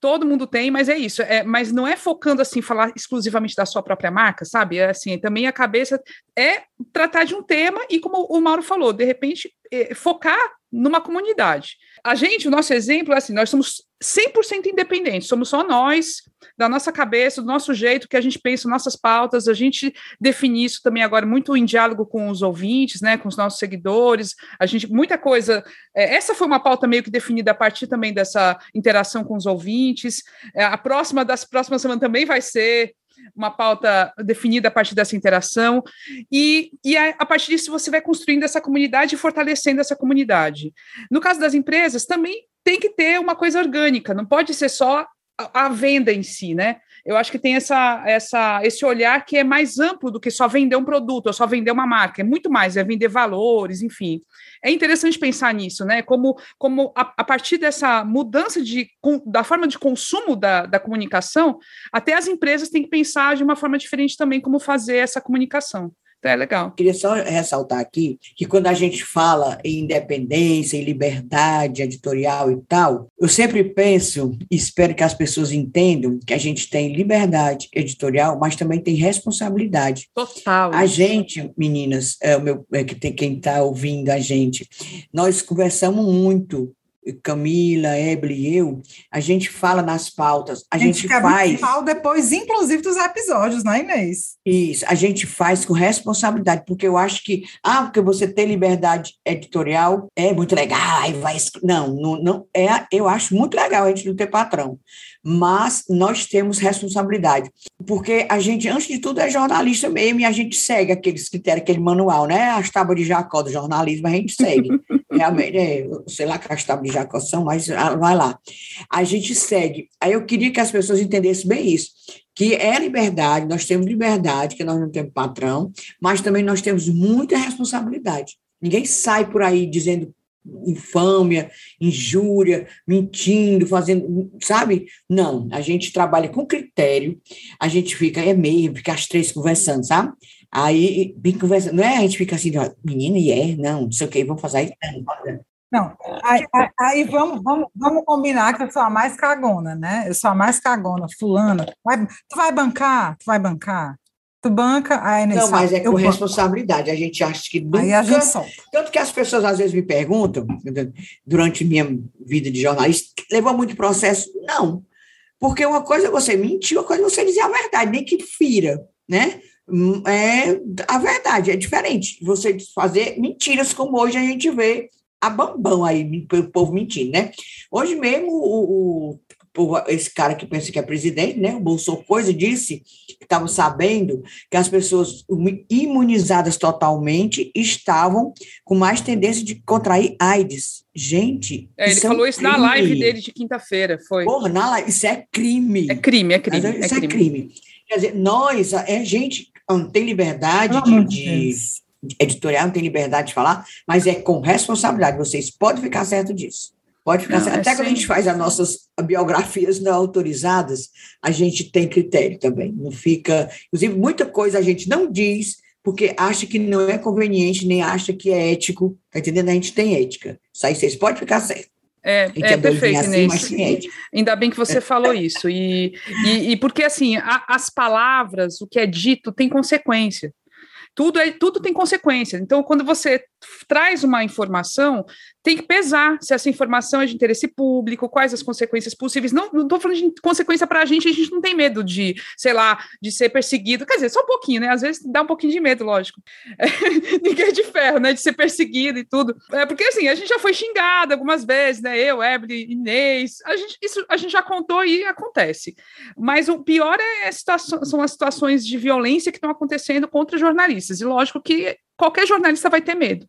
todo mundo tem, mas é isso. É, mas não é focando assim, falar exclusivamente da sua própria marca, sabe? É assim, também a cabeça é tratar de um tema e, como o Mauro falou, de repente, é, focar numa comunidade. A gente, o nosso exemplo é assim, nós somos 100% independentes, somos só nós, da nossa cabeça, do nosso jeito, que a gente pensa, nossas pautas, a gente define isso também agora muito em diálogo com os ouvintes, né, com os nossos seguidores, a gente, muita coisa, é, essa foi uma pauta meio que definida a partir também dessa interação com os ouvintes, é, a próxima das próximas semanas também vai ser uma pauta definida a partir dessa interação, e, e a, a, partir disso você vai construindo essa comunidade e fortalecendo essa comunidade. No caso das empresas, também tem que ter uma coisa orgânica, não pode ser só a, a venda em si, né? Eu acho que tem essa, essa, esse olhar que é mais amplo do que só vender um produto ou só vender uma marca, é muito mais, é vender valores, enfim. É interessante pensar nisso, né? Como, como a, a partir dessa mudança de, da forma de consumo da, da comunicação, até as empresas têm que pensar de uma forma diferente também como fazer essa comunicação. Então é legal. Queria só ressaltar aqui que quando a gente fala em independência, em liberdade editorial e tal, eu sempre penso e espero que as pessoas entendam que a gente tem liberdade editorial, mas também tem responsabilidade. Total. A gente, meninas, é o meu, é que tem quem está ouvindo a gente, nós conversamos muito Camila, Eble e eu, a gente fala nas pautas, a, a gente, gente faz. depois, inclusive, dos episódios, não é, Inês? Isso, a gente faz com responsabilidade, porque eu acho que, ah, porque você tem liberdade editorial é muito legal, aí vai. Não, não, não é, eu acho muito legal a gente não ter patrão, mas nós temos responsabilidade, porque a gente, antes de tudo, é jornalista mesmo e a gente segue aqueles critérios, aquele manual, né? As tábuas de Jacó do jornalismo, a gente segue. Realmente, é, sei lá tábuas de Jacó mas ah, vai lá. A gente segue. Aí eu queria que as pessoas entendessem bem isso, que é liberdade, nós temos liberdade, que nós não temos patrão, mas também nós temos muita responsabilidade. Ninguém sai por aí dizendo infâmia, injúria, mentindo, fazendo, sabe? Não, a gente trabalha com critério, a gente fica, é meio, fica as três conversando, sabe? Aí, bem conversando, não é a gente fica assim, menina, e é, não, não sei o que, vamos fazer isso. Não, aí, aí, vamos, vamos, vamos combinar que eu sou a mais cagona, né? Eu sou a mais cagona, fulana. Vai, tu vai bancar? Tu vai bancar? Tu banca, aí Não, mas é com responsabilidade. A gente acha que nunca... Aí a gente solta. Tanto que as pessoas às vezes me perguntam, durante minha vida de jornalista, levou muito processo? Não. Porque uma coisa é você mentir, outra coisa é você dizer a verdade, nem que fira, né? É a verdade, é diferente. Você fazer mentiras como hoje a gente vê a bambão aí, o povo mentindo, né? Hoje mesmo, o, o, esse cara que pensa que é presidente, né? O Bolsonaro Coisa disse que estavam sabendo que as pessoas imunizadas totalmente estavam com mais tendência de contrair AIDS. Gente. É, ele falou é um isso na live dele de quinta-feira, foi. Porra, na live, isso é crime. É crime, é crime. Isso é, é crime. crime. Quer dizer, nós, é gente, não tem liberdade de, de editorial, não tem liberdade de falar, mas é com responsabilidade. Vocês podem ficar certo disso. Pode ficar não, certo. Até é quando a gente faz as nossas biografias não autorizadas, a gente tem critério também. Não fica. Inclusive, muita coisa a gente não diz porque acha que não é conveniente, nem acha que é ético. Tá entendendo? A gente tem ética. Isso aí vocês podem ficar certo. É, é, é perfeito, assim, Inês. Ainda bem que você falou isso. E, e, e porque, assim, a, as palavras, o que é dito, tem consequência tudo, é, tudo tem consequências. Então, quando você traz uma informação, tem que pesar se essa informação é de interesse público, quais as consequências possíveis. Não estou falando de consequência para a gente, a gente não tem medo de, sei lá, de ser perseguido. Quer dizer, só um pouquinho, né? Às vezes dá um pouquinho de medo, lógico. É, ninguém é de ferro, né? De ser perseguido e tudo. É, porque assim, a gente já foi xingado algumas vezes, né? Eu, Ebre, Inês. A gente, isso a gente já contou e acontece. Mas o pior é situação, são as situações de violência que estão acontecendo contra jornalistas. E lógico que qualquer jornalista vai ter medo.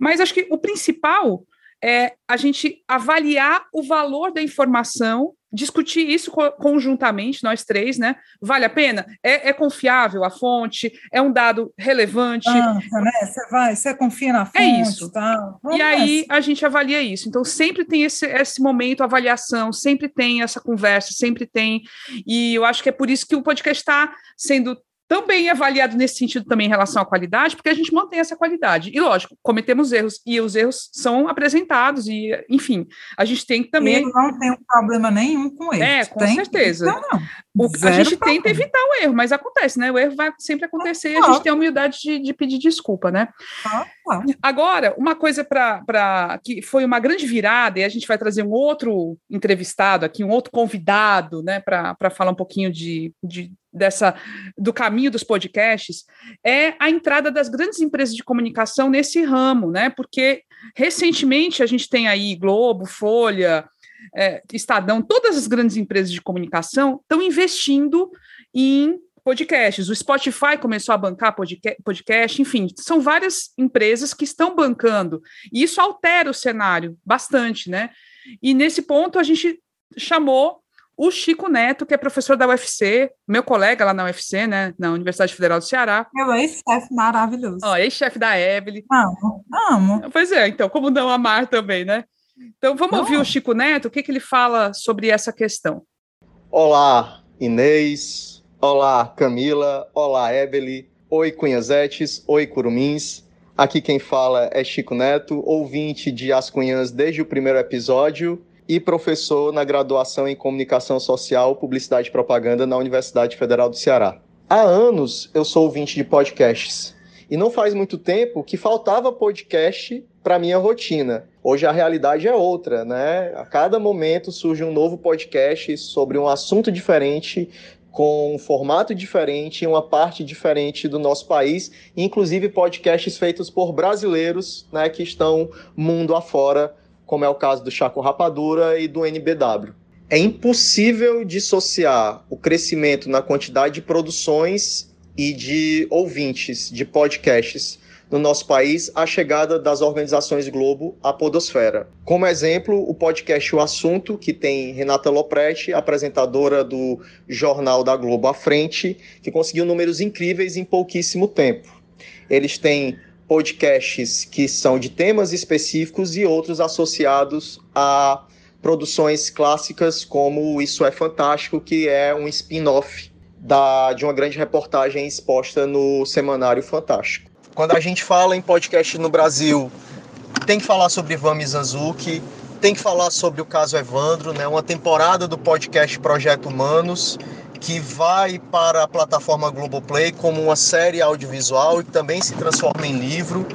Mas acho que o principal é a gente avaliar o valor da informação, discutir isso conjuntamente, nós três, né? Vale a pena? É, é confiável a fonte? É um dado relevante? Né? Você vai, você confia na é fonte? É isso. Tá? E aí a gente avalia isso. Então sempre tem esse, esse momento, avaliação, sempre tem essa conversa, sempre tem. E eu acho que é por isso que o podcast está sendo também é avaliado nesse sentido também em relação à qualidade, porque a gente mantém essa qualidade. E, lógico, cometemos erros, e os erros são apresentados, e, enfim, a gente tem que também... Eu não tenho problema nenhum com erros. É, com tem? certeza. Não, não. O, a gente problema. tenta evitar o erro, mas acontece, né? O erro vai sempre acontecer e a gente tem a humildade de, de pedir desculpa, né? Ah, ah. Agora, uma coisa para que foi uma grande virada, e a gente vai trazer um outro entrevistado aqui, um outro convidado, né, para falar um pouquinho de, de dessa do caminho dos podcasts é a entrada das grandes empresas de comunicação nesse ramo, né? Porque recentemente a gente tem aí Globo, Folha, é, Estadão, todas as grandes empresas de comunicação estão investindo em podcasts. O Spotify começou a bancar podcast, enfim, são várias empresas que estão bancando. E isso altera o cenário bastante, né? E nesse ponto a gente chamou o Chico Neto, que é professor da UFC, meu colega lá na UFC, né, na Universidade Federal do Ceará. Meu ex-chefe maravilhoso. Ó, ex-chefe da Evelyn. Amo, amo. Pois é, então, como não amar também, né? Então, vamos ouvir o Chico Neto, o que, que ele fala sobre essa questão. Olá, Inês. Olá, Camila. Olá, Evelyn. Oi, Cunhazetes. Oi, Curumins. Aqui quem fala é Chico Neto, ouvinte de As Cunhãs desde o primeiro episódio e professor na graduação em Comunicação Social, Publicidade e Propaganda na Universidade Federal do Ceará. Há anos eu sou ouvinte de podcasts e não faz muito tempo que faltava podcast para minha rotina. Hoje a realidade é outra, né? A cada momento surge um novo podcast sobre um assunto diferente, com um formato diferente, uma parte diferente do nosso país, inclusive podcasts feitos por brasileiros, né, que estão mundo afora como é o caso do Chaco Rapadura e do NBW. É impossível dissociar o crescimento na quantidade de produções e de ouvintes de podcasts no nosso país à chegada das organizações Globo à podosfera. Como exemplo, o podcast O Assunto, que tem Renata Lopretti, apresentadora do Jornal da Globo à frente, que conseguiu números incríveis em pouquíssimo tempo. Eles têm podcasts que são de temas específicos e outros associados a produções clássicas como Isso é Fantástico, que é um spin-off de uma grande reportagem exposta no Semanário Fantástico. Quando a gente fala em podcast no Brasil, tem que falar sobre Ivan Mizanzuki, tem que falar sobre o caso Evandro, né? uma temporada do podcast Projeto Humanos, que vai para a plataforma Globoplay como uma série audiovisual e também se transforma em livro.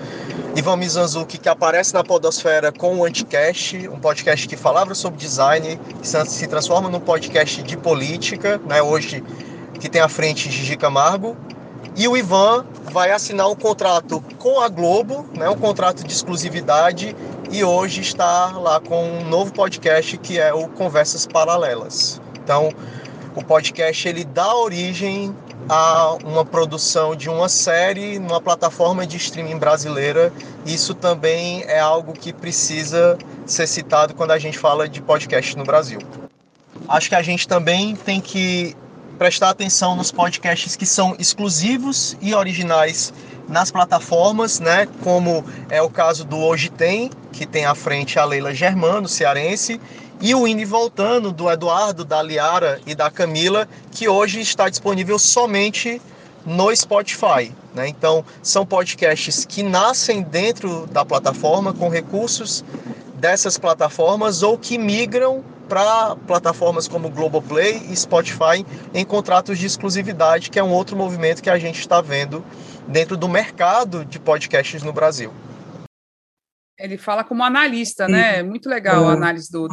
Ivan Mizanzuki, que aparece na Podosfera com o Anticast, um podcast que falava sobre design, que se transforma num podcast de política, né, hoje que tem à frente Gigi Camargo. E o Ivan vai assinar um contrato com a Globo, né, um contrato de exclusividade, e hoje está lá com um novo podcast que é o Conversas Paralelas. Então, o podcast ele dá origem a uma produção de uma série numa plataforma de streaming brasileira. Isso também é algo que precisa ser citado quando a gente fala de podcast no Brasil. Acho que a gente também tem que prestar atenção nos podcasts que são exclusivos e originais nas plataformas, né? Como é o caso do Hoje Tem, que tem à frente a Leila Germano, cearense, e o Indo Voltando, do Eduardo, da Liara e da Camila, que hoje está disponível somente no Spotify. Né? Então, são podcasts que nascem dentro da plataforma com recursos dessas plataformas ou que migram para plataformas como Globoplay e Spotify em contratos de exclusividade, que é um outro movimento que a gente está vendo dentro do mercado de podcasts no Brasil. Ele fala como analista, né? Muito legal a análise do,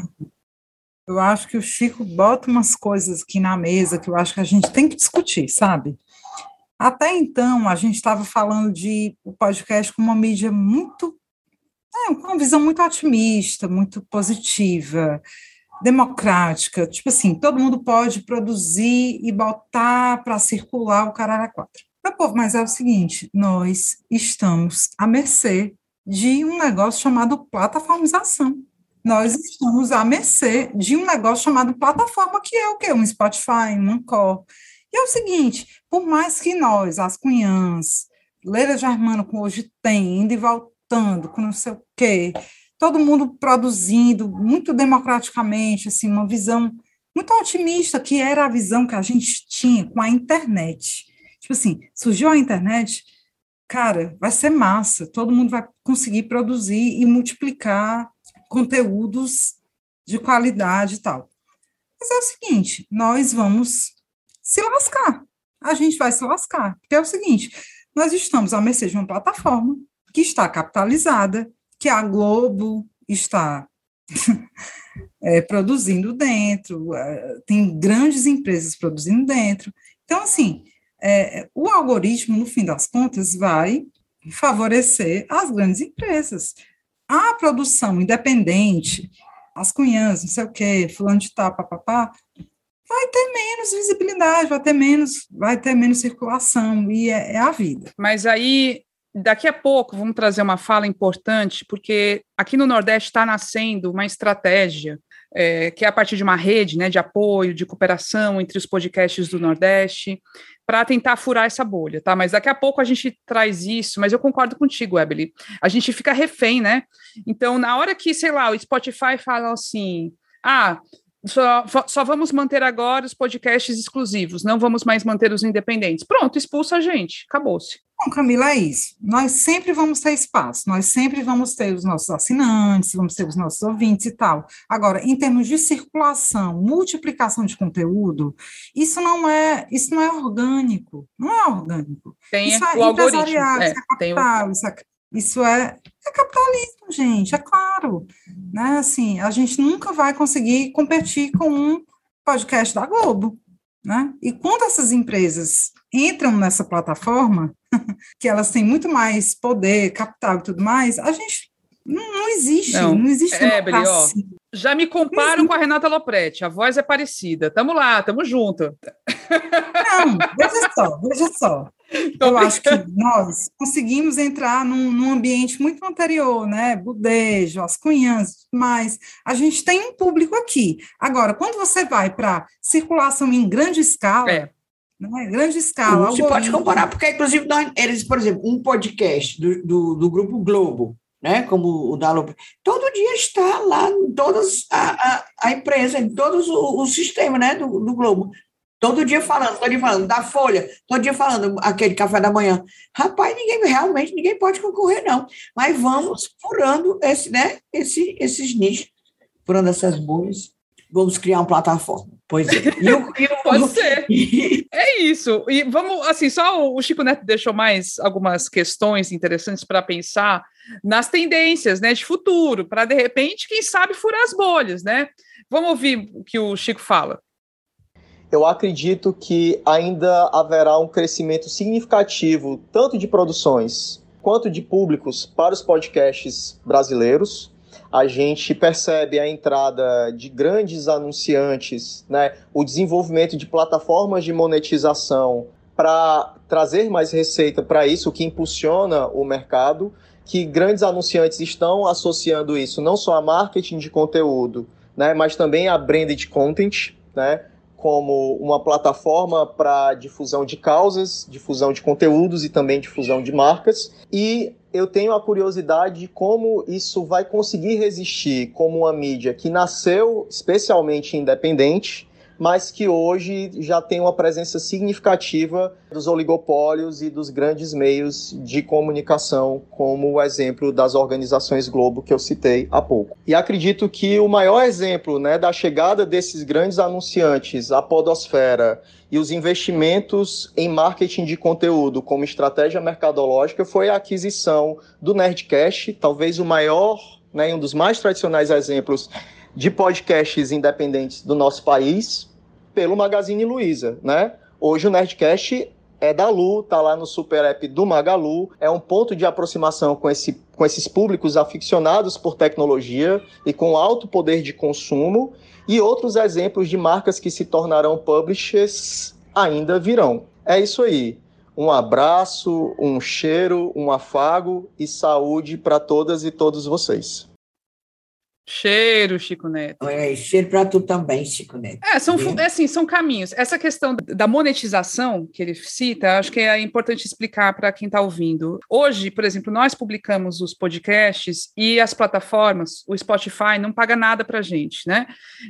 eu acho que o Chico bota umas coisas aqui na mesa que eu acho que a gente tem que discutir, sabe? Até então, a gente estava falando de o podcast com uma mídia muito. É, com uma visão muito otimista, muito positiva, democrática. Tipo assim, todo mundo pode produzir e botar para circular o Carara 4. Meu povo, mas é o seguinte: nós estamos à mercê de um negócio chamado plataformização nós estamos à mercê de um negócio chamado plataforma, que é o quê? Um Spotify, um Anchor. E é o seguinte, por mais que nós, as cunhãs, Leila Germano, com hoje tem, indo e voltando, com não sei o quê, todo mundo produzindo muito democraticamente, assim, uma visão muito otimista, que era a visão que a gente tinha com a internet. Tipo assim, surgiu a internet, cara, vai ser massa, todo mundo vai conseguir produzir e multiplicar conteúdos de qualidade e tal. Mas é o seguinte, nós vamos se lascar. A gente vai se lascar. Porque é o seguinte, nós estamos à mercê de uma plataforma que está capitalizada, que a Globo está é, produzindo dentro, é, tem grandes empresas produzindo dentro. Então, assim, é, o algoritmo, no fim das contas, vai favorecer as grandes empresas. A produção independente, as cunhãs, não sei o quê, fulano de tal, papapá, vai ter menos visibilidade, vai ter menos, vai ter menos circulação, e é, é a vida. Mas aí daqui a pouco vamos trazer uma fala importante, porque aqui no Nordeste está nascendo uma estratégia é, que é a partir de uma rede né, de apoio, de cooperação entre os podcasts do Nordeste, para tentar furar essa bolha, tá? Mas daqui a pouco a gente traz isso, mas eu concordo contigo, Ebeli. A gente fica refém, né? Então, na hora que, sei lá, o Spotify fala assim, ah, só, só, vamos manter agora os podcasts exclusivos, não vamos mais manter os independentes. Pronto, expulsa a gente, acabou-se. Bom, Camila, é isso. Nós sempre vamos ter espaço, nós sempre vamos ter os nossos assinantes, vamos ter os nossos ouvintes e tal. Agora, em termos de circulação, multiplicação de conteúdo, isso não é, isso não é orgânico, não é orgânico. Tem isso é o algoritmo. É, isso é capital, o... isso, é, isso é, é capitalismo, gente, é claro. Né? Assim, a gente nunca vai conseguir competir com um podcast da Globo. Né? E quando essas empresas entram nessa plataforma, que elas têm muito mais poder, capital e tudo mais, a gente não, não existe, não, não existe é, ó, Já me comparo com a Renata Lopretti, a voz é parecida. Tamo lá, tamo junto. Não, veja só, veja só. Eu acho que nós conseguimos entrar num, num, ambiente muito anterior, né? Budejo, as cunhãs, mas a gente tem um público aqui. Agora, quando você vai para circulação em grande escala, é. Né? grande escala. Você pode comparar, porque, inclusive, nós, eles, por exemplo, um podcast do, do, do Grupo Globo, né? Como o da Lobo, todo dia está lá em todas a, a, a empresa, em todos o, o sistema né? do, do Globo. Todo dia falando, todo dia falando, da Folha, todo dia falando aquele café da manhã. Rapaz, ninguém, realmente, ninguém pode concorrer, não. Mas vamos furando esse, né, esse, esses nichos, furando essas bolhas. Vamos criar uma plataforma. Pois é. E o, e o... Pode ser. é isso. E vamos, assim, só o Chico Neto deixou mais algumas questões interessantes para pensar nas tendências, né, de futuro, para de repente, quem sabe, furar as bolhas, né? Vamos ouvir o que o Chico fala eu acredito que ainda haverá um crescimento significativo, tanto de produções quanto de públicos, para os podcasts brasileiros. A gente percebe a entrada de grandes anunciantes, né, o desenvolvimento de plataformas de monetização para trazer mais receita para isso, o que impulsiona o mercado, que grandes anunciantes estão associando isso não só a marketing de conteúdo, né, mas também a branded content, né, como uma plataforma para difusão de causas, difusão de conteúdos e também difusão de marcas. E eu tenho a curiosidade de como isso vai conseguir resistir como uma mídia que nasceu especialmente independente, mas que hoje já tem uma presença significativa dos oligopólios e dos grandes meios de comunicação, como o exemplo das organizações Globo que eu citei há pouco. E acredito que o maior exemplo né, da chegada desses grandes anunciantes à podosfera e os investimentos em marketing de conteúdo como estratégia mercadológica foi a aquisição do Nerdcast, talvez o maior, né, um dos mais tradicionais exemplos de podcasts independentes do nosso país pelo Magazine Luiza, né? Hoje o Nerdcast é da Lu, tá lá no super app do Magalu, é um ponto de aproximação com, esse, com esses públicos aficionados por tecnologia e com alto poder de consumo, e outros exemplos de marcas que se tornarão publishers ainda virão. É isso aí. Um abraço, um cheiro, um afago e saúde para todas e todos vocês. Cheiro, Chico Neto. É, cheiro para tu também, Chico Neto. É, são, é, assim, são caminhos. Essa questão da monetização que ele cita, acho que é importante explicar para quem está ouvindo. Hoje, por exemplo, nós publicamos os podcasts e as plataformas, o Spotify não paga nada para a gente, né?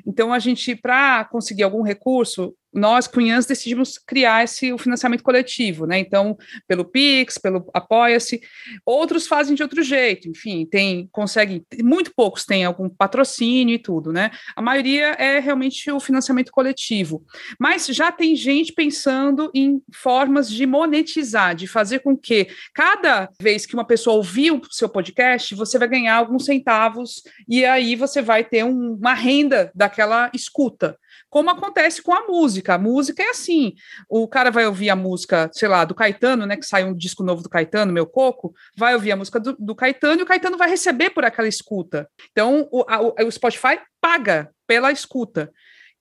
Então, a gente, para conseguir algum recurso, nós, cunhãs, decidimos criar esse o financiamento coletivo, né? Então, pelo Pix, pelo Apoia-se. Outros fazem de outro jeito, enfim, tem, conseguem, muito poucos têm algum patrocínio e tudo, né? A maioria é realmente o financiamento coletivo. Mas já tem gente pensando em formas de monetizar, de fazer com que cada vez que uma pessoa ouvir o seu podcast, você vai ganhar alguns centavos e aí você vai ter um, uma renda daquela escuta como acontece com a música. A música é assim: o cara vai ouvir a música, sei lá, do Caetano, né? Que saiu um disco novo do Caetano, Meu Coco, vai ouvir a música do, do Caetano e o Caetano vai receber por aquela escuta. Então, o, a, o Spotify paga pela escuta.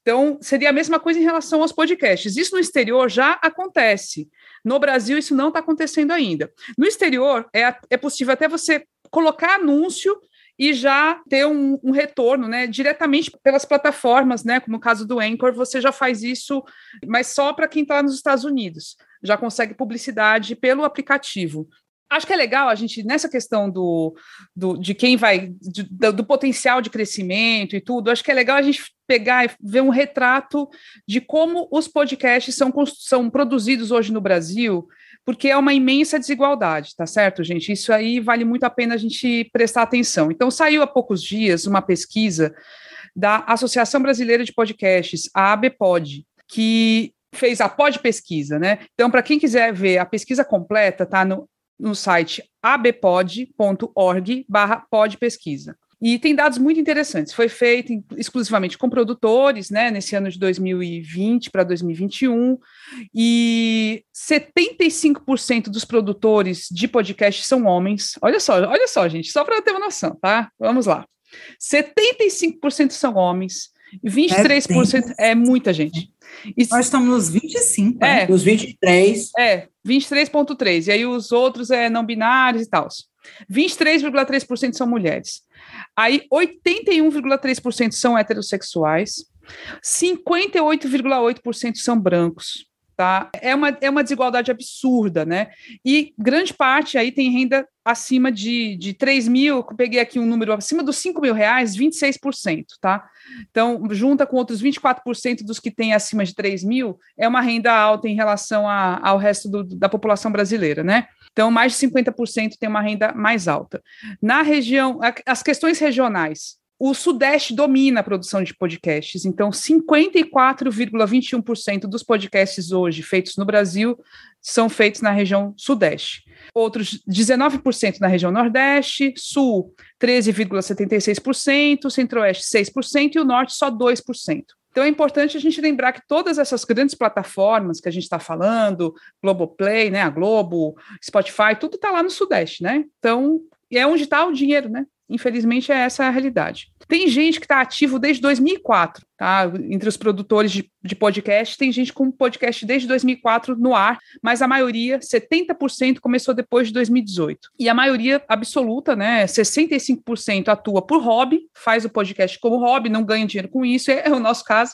Então, seria a mesma coisa em relação aos podcasts. Isso no exterior já acontece. No Brasil, isso não está acontecendo ainda. No exterior, é, é possível até você colocar anúncio e já ter um, um, retorno, né, diretamente pelas plataformas, né, como o caso do Anchor, você já faz isso, mas só para quem está nos Estados Unidos, já consegue publicidade pelo aplicativo. Acho que é legal a gente, nessa questão do, do de quem vai, de, do, do potencial de crescimento e tudo, acho que é legal a gente pegar e ver um retrato de como os podcasts são, são produzidos hoje no Brasil, porque é uma imensa desigualdade, tá certo, gente? Isso aí vale muito a pena a gente prestar atenção. Então, saiu há poucos dias uma pesquisa da Associação Brasileira de Podcasts, a ABPOD, que fez a Pod Pesquisa, né? Então, para quem quiser ver a pesquisa completa, tá no, no site abpod.org barra podpesquisa. E tem dados muito interessantes. Foi feito exclusivamente com produtores, né, nesse ano de 2020 para 2021, e 75% dos produtores de podcast são homens. Olha só, olha só, gente, só para ter uma noção, tá? Vamos lá. 75% são homens, 23% é, é muita gente. E, Nós estamos nos 25, é, né? nos 23. É, 23,3%. E aí os outros é não binários e tal. 23,3% são mulheres. Aí 81,3% são heterossexuais, 58,8% são brancos. Tá? É, uma, é uma desigualdade absurda, né? E grande parte aí tem renda acima de, de 3 mil, peguei aqui um número acima dos 5 mil reais, 26%, tá? Então, junta com outros 24% dos que têm acima de 3 mil, é uma renda alta em relação a, ao resto do, da população brasileira, né? Então, mais de 50% tem uma renda mais alta. Na região, as questões regionais, o Sudeste domina a produção de podcasts, então 54,21% dos podcasts hoje feitos no Brasil são feitos na região Sudeste. Outros 19% na região Nordeste, Sul 13,76%, Centro-Oeste 6% e o Norte só 2%. Então é importante a gente lembrar que todas essas grandes plataformas que a gente está falando, Globoplay, né, a Globo, Spotify, tudo está lá no Sudeste, né? Então é onde está o dinheiro, né? Infelizmente, é essa a realidade. Tem gente que está ativo desde 2004, tá? Entre os produtores de, de podcast, tem gente com podcast desde 2004 no ar, mas a maioria, 70%, começou depois de 2018. E a maioria absoluta, né, 65% atua por hobby, faz o podcast como hobby, não ganha dinheiro com isso, é, é o nosso caso.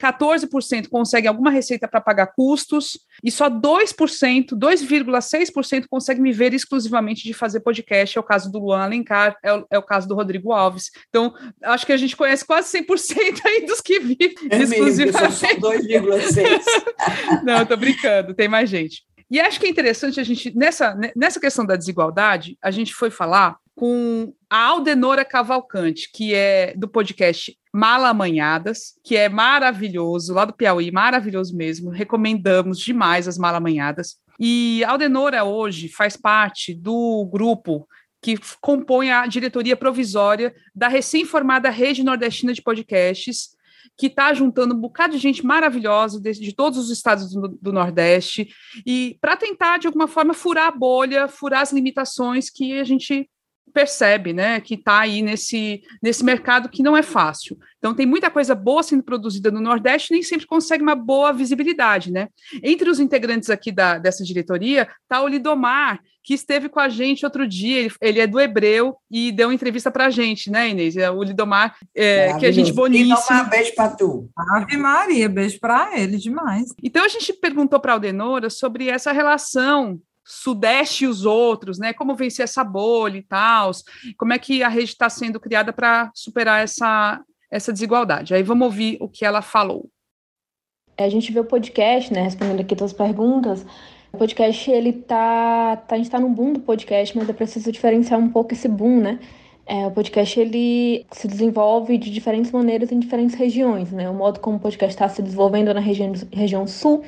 14% consegue alguma receita para pagar custos, e só 2%, 2,6% consegue viver exclusivamente de fazer podcast, é o caso do Luan Alencar, é o, é o caso do Rodrigo Alves. Então, acho que a gente conhece quase 100% aí que vivem é exclusivamente. Mesmo, 2,6%. Não, estou brincando, tem mais gente. E acho que é interessante a gente, nessa, nessa questão da desigualdade, a gente foi falar com a Aldenora Cavalcante, que é do podcast Malamanhadas, que é maravilhoso, lá do Piauí, maravilhoso mesmo. Recomendamos demais as Malamanhadas. E a Aldenora hoje faz parte do grupo que compõe a diretoria provisória da recém-formada Rede Nordestina de Podcasts, que está juntando um bocado de gente maravilhosa de, de todos os estados do, do Nordeste, e para tentar, de alguma forma, furar a bolha, furar as limitações que a gente percebe, né, que está aí nesse, nesse mercado que não é fácil. Então tem muita coisa boa sendo produzida no Nordeste, nem sempre consegue uma boa visibilidade, né? Entre os integrantes aqui da, dessa diretoria está o Lidomar, que esteve com a gente outro dia, ele, ele é do Hebreu e deu uma entrevista para a gente, né, Inês? É o Lidomar, é, que é gente boníssima. Lidomar, beijo para tu. Ave Maria, beijo para ele, demais. Então a gente perguntou para a Aldenora sobre essa relação Sudeste e os outros, né? Como vencer essa bolha e tal, como é que a rede está sendo criada para superar essa, essa desigualdade. Aí vamos ouvir o que ela falou. a gente vê o podcast, né, respondendo aqui todas as perguntas, o podcast, ele tá, tá, a gente tá no boom do podcast, mas é preciso diferenciar um pouco esse boom, né? É, o podcast, ele se desenvolve de diferentes maneiras em diferentes regiões, né? O modo como o podcast está se desenvolvendo na região, região sul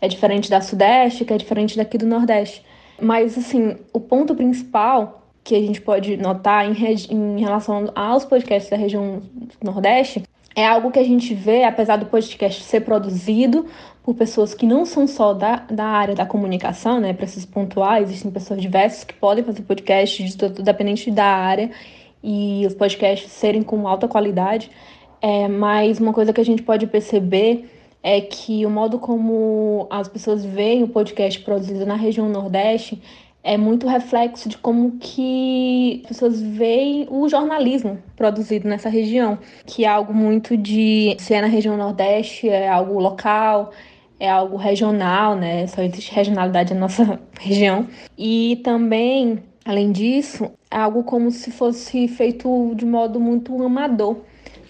é diferente da sudeste, que é diferente daqui do nordeste. Mas, assim, o ponto principal que a gente pode notar em, em relação aos podcasts da região nordeste é algo que a gente vê, apesar do podcast ser produzido por pessoas que não são só da, da área da comunicação, né? Preciso pontuar, existem pessoas diversas que podem fazer podcast, dependente da área, e os podcasts serem com alta qualidade. É, mas uma coisa que a gente pode perceber é que o modo como as pessoas veem o podcast produzido na região Nordeste é muito reflexo de como que as pessoas veem o jornalismo produzido nessa região, que é algo muito de se é na região Nordeste, é algo local, é algo regional, né? Só existe regionalidade na nossa região. E também, além disso, é algo como se fosse feito de modo muito amador.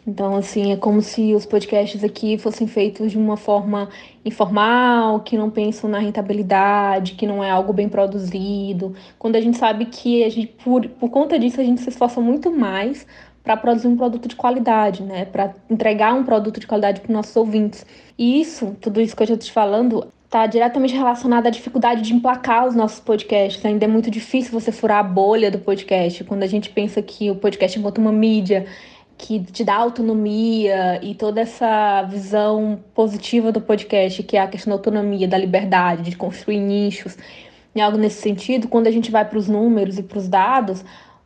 Então, assim, é como se os podcasts aqui fossem feitos de uma forma informal, que não pensam na rentabilidade, que não é algo bem produzido. Quando a gente sabe que a gente, por, por conta disso, a gente se esforça muito mais para produzir um produto de qualidade, né? Para entregar um produto de qualidade para os nossos ouvintes. E isso, tudo isso que eu já estou te falando, está diretamente relacionado à dificuldade de emplacar os nossos podcasts. Ainda é muito difícil você furar a bolha do podcast. Quando a gente pensa que o podcast, enquanto uma mídia, que te dá autonomia e toda essa visão positiva do podcast, que é a questão da autonomia, da liberdade, de construir nichos, e algo nesse sentido, quando a gente vai para os números e para os dados,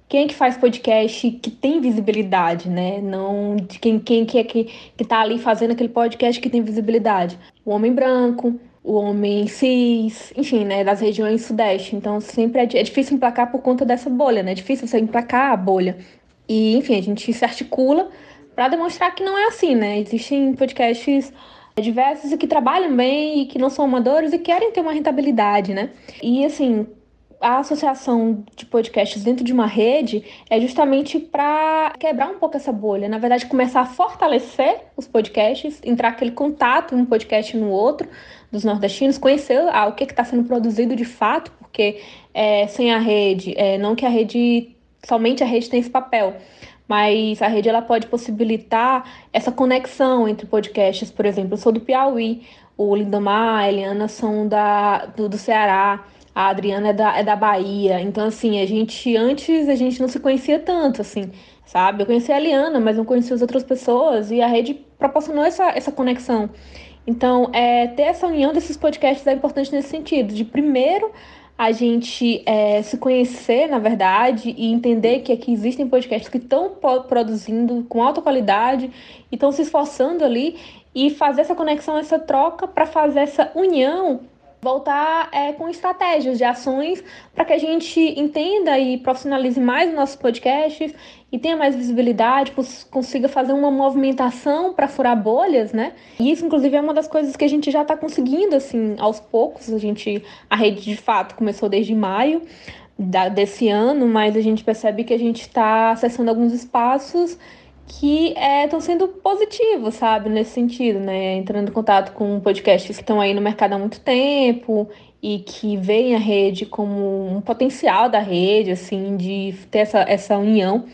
quem é que faz podcast que tem visibilidade, né? Não de quem, quem que é que, que tá ali fazendo aquele podcast que tem visibilidade. O homem branco, o homem cis, enfim, né, das regiões sudeste. Então, sempre é, é difícil emplacar por conta dessa bolha, né? É difícil você emplacar a bolha. E, enfim, a gente se articula para demonstrar que não é assim, né? Existem podcasts diversos e que trabalham bem e que não são amadores e querem ter uma rentabilidade, né? E, assim, a associação de podcasts dentro de uma rede é justamente para quebrar um pouco essa bolha. Na verdade, começar a fortalecer os podcasts, entrar aquele contato um podcast no outro dos nordestinos, conhecer ah, o que está sendo produzido de fato, porque é, sem a rede, é, não que a rede somente a rede tem esse papel, mas a rede ela pode possibilitar essa conexão entre podcasts, por exemplo, eu sou do Piauí, o Lindomar, a Eliana são da, do, do Ceará, a Adriana é da, é da Bahia, então assim, a gente, antes a gente não se conhecia tanto, assim, sabe? Eu conheci a Eliana, mas não conhecia as outras pessoas, e a rede proporcionou essa, essa conexão. Então, é, ter essa união desses podcasts é importante nesse sentido, de primeiro a gente é, se conhecer, na verdade, e entender que aqui existem podcasts que estão produzindo com alta qualidade e estão se esforçando ali e fazer essa conexão, essa troca para fazer essa união voltar é, com estratégias de ações para que a gente entenda e profissionalize mais os nossos podcasts e tenha mais visibilidade, consiga fazer uma movimentação para furar bolhas, né? E isso, inclusive, é uma das coisas que a gente já está conseguindo, assim, aos poucos. A gente, a rede de fato começou desde maio da, desse ano, mas a gente percebe que a gente está acessando alguns espaços que estão é, sendo positivos, sabe, nesse sentido, né? Entrando em contato com podcasts que estão aí no mercado há muito tempo e que veem a rede como um potencial da rede, assim, de ter essa, essa união.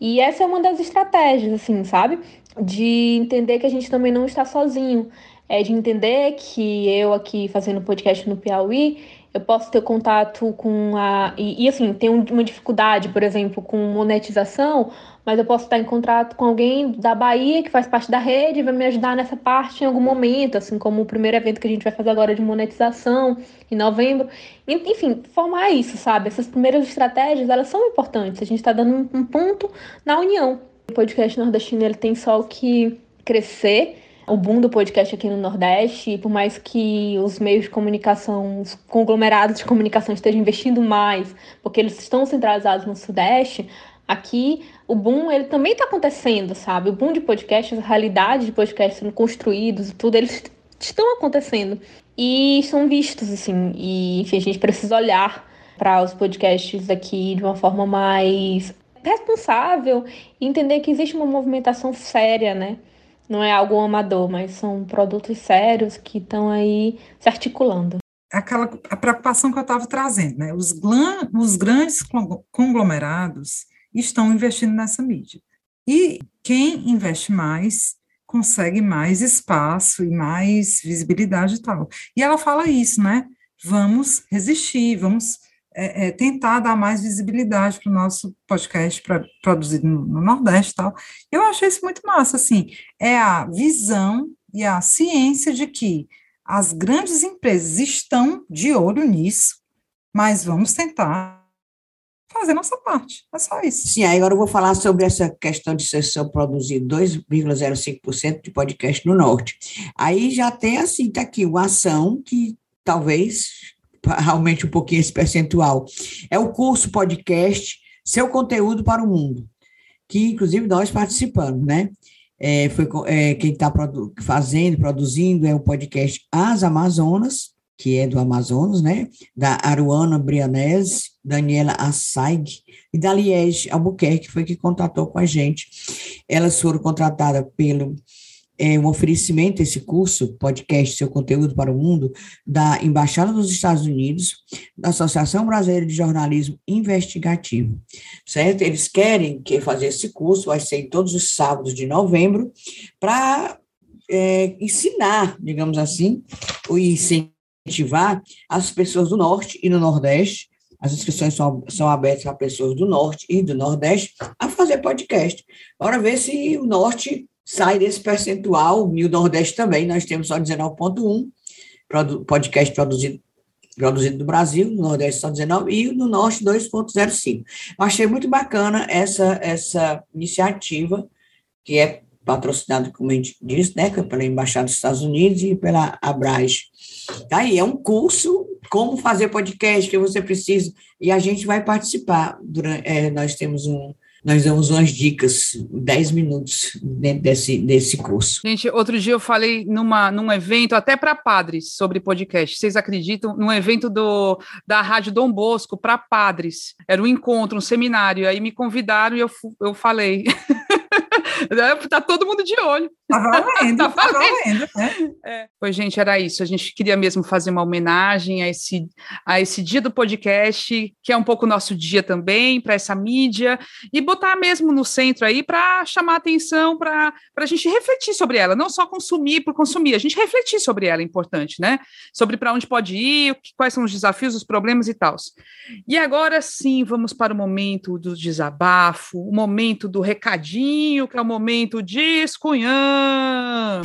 E essa é uma das estratégias, assim, sabe? De entender que a gente também não está sozinho. É de entender que eu aqui fazendo podcast no Piauí, eu posso ter contato com a. E, e assim, tem uma dificuldade, por exemplo, com monetização, mas eu posso estar em contato com alguém da Bahia que faz parte da rede e vai me ajudar nessa parte em algum momento, assim como o primeiro evento que a gente vai fazer agora de monetização em novembro. Enfim, formar isso, sabe? Essas primeiras estratégias, elas são importantes. A gente está dando um ponto na união. O podcast nordestino ele tem só o que crescer o boom do podcast aqui no Nordeste, e por mais que os meios de comunicação, os conglomerados de comunicação estejam investindo mais, porque eles estão centralizados no Sudeste, aqui o boom ele também está acontecendo, sabe? O boom de podcasts, a realidade de podcasts sendo construídos e tudo, eles estão acontecendo e são vistos, assim. E, enfim, a gente precisa olhar para os podcasts aqui de uma forma mais responsável e entender que existe uma movimentação séria, né? Não é algo amador, mas são produtos sérios que estão aí se articulando. Aquela a preocupação que eu estava trazendo, né? Os, glan, os grandes conglomerados estão investindo nessa mídia. E quem investe mais consegue mais espaço e mais visibilidade e tal. E ela fala isso, né? Vamos resistir, vamos é, é, tentar dar mais visibilidade para o nosso podcast pra, produzido no, no, Nordeste e tal. Eu achei isso muito massa, assim, é a visão e a ciência de que as grandes empresas estão de olho nisso, mas vamos tentar fazer nossa parte, é só isso. Sim, agora eu vou falar sobre essa questão de ser só produzir 2,05% de podcast no Norte. Aí já tem assim, tá aqui, uma ação que talvez aumente um pouquinho esse percentual. É o curso podcast Seu Conteúdo para o Mundo, que inclusive nós participamos, né? É, foi, é, quem está produ fazendo, produzindo é o podcast As Amazonas, que é do Amazonas, né? Da Aruana Brianese, Daniela Assaig e da Liege Albuquerque, foi que contatou com a gente. Elas foram contratadas pelo é um oferecimento, esse curso, podcast Seu Conteúdo para o Mundo, da Embaixada dos Estados Unidos, da Associação Brasileira de Jornalismo Investigativo, certo? Eles querem que fazer esse curso, vai ser em todos os sábados de novembro, para é, ensinar, digamos assim, ou incentivar as pessoas do Norte e do Nordeste, as inscrições são, são abertas para pessoas do Norte e do Nordeste a fazer podcast. Bora ver se o Norte sai desse percentual, e o Nordeste também, nós temos só 19,1 podcast produzido produzido no Brasil, no Nordeste só 19 e no Norte 2.05. Achei muito bacana essa essa iniciativa que é patrocinada, como a gente disse, né, pela Embaixada dos Estados Unidos e pela Abras. Aí é um curso como fazer podcast que você precisa e a gente vai participar. Durante, é, nós temos um nós damos umas dicas, 10 minutos dentro desse, desse curso. Gente, outro dia eu falei numa, num evento, até para padres, sobre podcast. Vocês acreditam? Num evento do, da Rádio Dom Bosco para padres. Era um encontro, um seminário. Aí me convidaram e eu, eu falei. tá todo mundo de olho. Tá valendo, tá, tá valendo. né? É. Pois, gente, era isso. A gente queria mesmo fazer uma homenagem a esse, a esse dia do podcast, que é um pouco nosso dia também, para essa mídia, e botar mesmo no centro aí para chamar atenção, para a gente refletir sobre ela, não só consumir por consumir, a gente refletir sobre ela é importante, né? Sobre para onde pode ir, quais são os desafios, os problemas e tal. E agora sim, vamos para o momento do desabafo, o momento do recadinho, que é o momento Descunhã.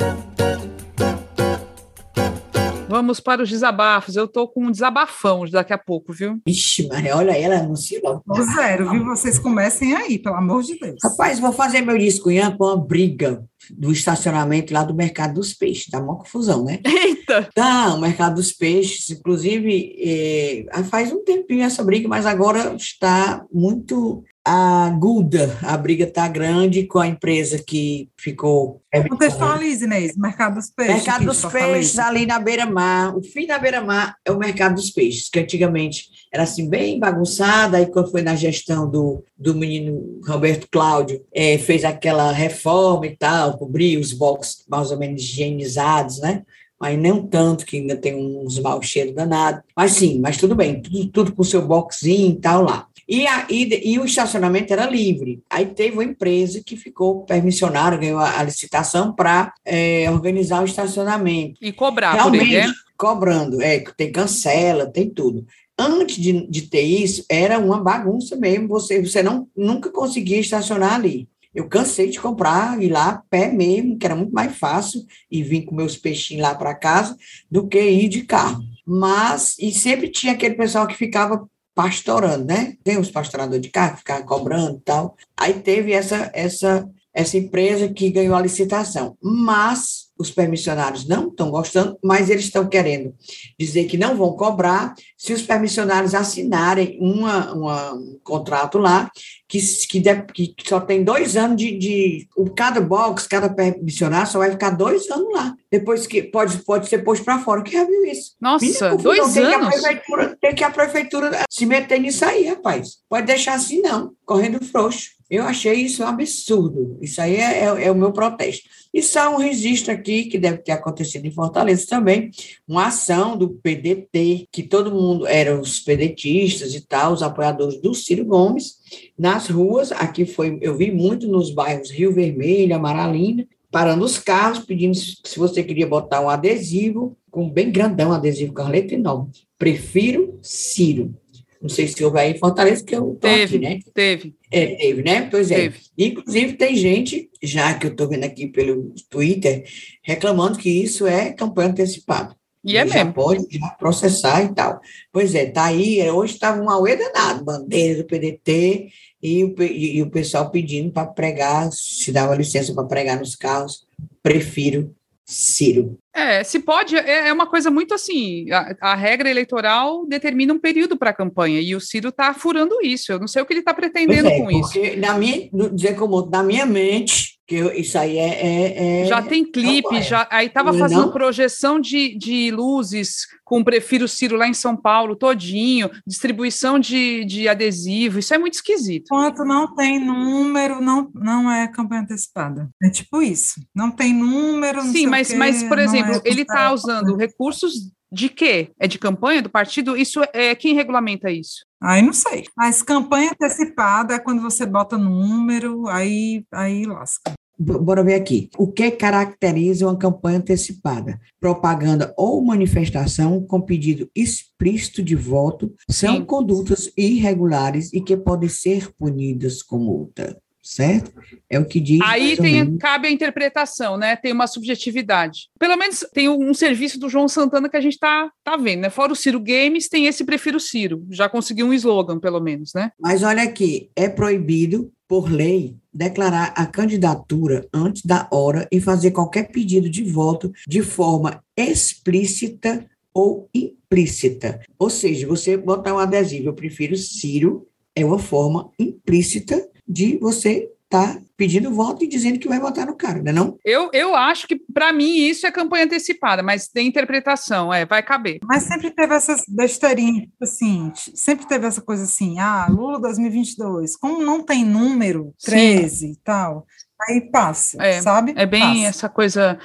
Vamos para os desabafos. Eu tô com um desabafão daqui a pouco, viu? Ixi, Maria, olha ela anuncia logo. Zero, viu? Vocês comecem aí, pelo amor de Deus. Rapaz, vou fazer meu descunhã com a briga do estacionamento lá do Mercado dos Peixes. Dá uma confusão, né? Eita! Tá, o Mercado dos Peixes, inclusive, é, faz um tempinho essa briga, mas agora está muito aguda. A briga está grande com a empresa que ficou. Contextualize, Inês, Mercado dos Peixes. Mercado dos Peixes, ali na beira-mar. O fim da beira-mar é o Mercado dos Peixes, que antigamente era assim, bem bagunçada. Aí, quando foi na gestão do, do menino Roberto Cláudio, é, fez aquela reforma e tal, cobriu os boxes mais ou menos higienizados, né? mas não tanto, que ainda tem uns mau cheiro danado. Mas sim, mas tudo bem, tudo, tudo com seu boxinho e tal lá. E, a, e, e, o estacionamento era livre. Aí teve uma empresa que ficou permissionária, ganhou a, a licitação para é, organizar o estacionamento. E cobrar Realmente, por ele, né? cobrando, é, tem cancela, tem tudo. Antes de, de ter isso, era uma bagunça mesmo, você, você não, nunca conseguia estacionar ali. Eu cansei de comprar, ir lá a pé mesmo, que era muito mais fácil, e vir com meus peixinhos lá para casa, do que ir de carro. Mas, e sempre tinha aquele pessoal que ficava pastorando, né? Tem os pastoradores de carro que cobrando e tal. Aí teve essa, essa, essa empresa que ganhou a licitação. Mas os permissionários não estão gostando, mas eles estão querendo dizer que não vão cobrar se os permissionários assinarem uma, uma um contrato lá que, que, de, que, só tem dois anos de, de, Cada box, cada permissionário só vai ficar dois anos lá. Depois que pode, pode ser posto para fora. Quem já viu isso? Nossa, dois tem anos? Que a prefeitura, tem que a prefeitura se meter nisso aí, rapaz. Pode deixar assim, não, correndo frouxo. Eu achei isso um absurdo. Isso aí é, é, é o meu protesto. E só um registro aqui, que deve ter acontecido em Fortaleza também, uma ação do PDT, que todo mundo eram os pedetistas e tal, os apoiadores do Ciro Gomes, nas ruas, aqui foi, eu vi muito nos bairros Rio Vermelho, Amaralina, parando os carros, pedindo se você queria botar um adesivo, com bem grandão, adesivo com a letra enorme. Prefiro Ciro. Não sei se houve aí em Fortaleza, que eu estou aqui, né? Teve. É, teve, né? Pois é. Teve. Inclusive, tem gente, já que eu estou vendo aqui pelo Twitter, reclamando que isso é campanha antecipada. E é já mesmo. pode já processar e tal. Pois é, tá aí, hoje estava um auê danado, bandeira do PDT e o, e o pessoal pedindo para pregar, se dava licença para pregar nos carros, prefiro Ciro. É, se pode, é, é uma coisa muito assim. A, a regra eleitoral determina um período para a campanha e o Ciro está furando isso. Eu não sei o que ele está pretendendo é, com isso. Na minha, dizer como na minha mente, que eu, isso aí é, é, é, Já tem clipe, já aí estava fazendo não? projeção de, de luzes com Prefiro Ciro lá em São Paulo, todinho, distribuição de, de adesivo, isso é muito esquisito. Enquanto não tem número, não, não é campanha antecipada. É tipo isso. Não tem número, não Sim, mas, quê, mas, por exemplo, é ele está usando recursos de quê? É de campanha do partido? Isso é quem regulamenta isso? Aí não sei. Mas campanha antecipada é quando você bota número, aí, aí lasca. Bora ver aqui. O que caracteriza uma campanha antecipada? Propaganda ou manifestação com pedido explícito de voto são Sim. condutas irregulares e que podem ser punidas com multa certo? É o que diz. Aí tem, cabe a interpretação, né? Tem uma subjetividade. Pelo menos tem um, um serviço do João Santana que a gente tá, tá vendo, né? Fora o Ciro Games, tem esse Prefiro Ciro. Já conseguiu um slogan, pelo menos, né? Mas olha aqui, é proibido, por lei, declarar a candidatura antes da hora e fazer qualquer pedido de voto de forma explícita ou implícita. Ou seja, você botar um adesivo, eu prefiro Ciro, é uma forma implícita de você estar tá pedindo voto e dizendo que vai votar no cara, não é não? Eu, eu acho que, para mim, isso é campanha antecipada, mas tem interpretação, é, vai caber. Mas sempre teve essas besteirinhas, tipo assim, sempre teve essa coisa assim, ah, Lula 2022, como não tem número, 13 Sim. e tal, aí passa, é, sabe? É bem passa. essa coisa,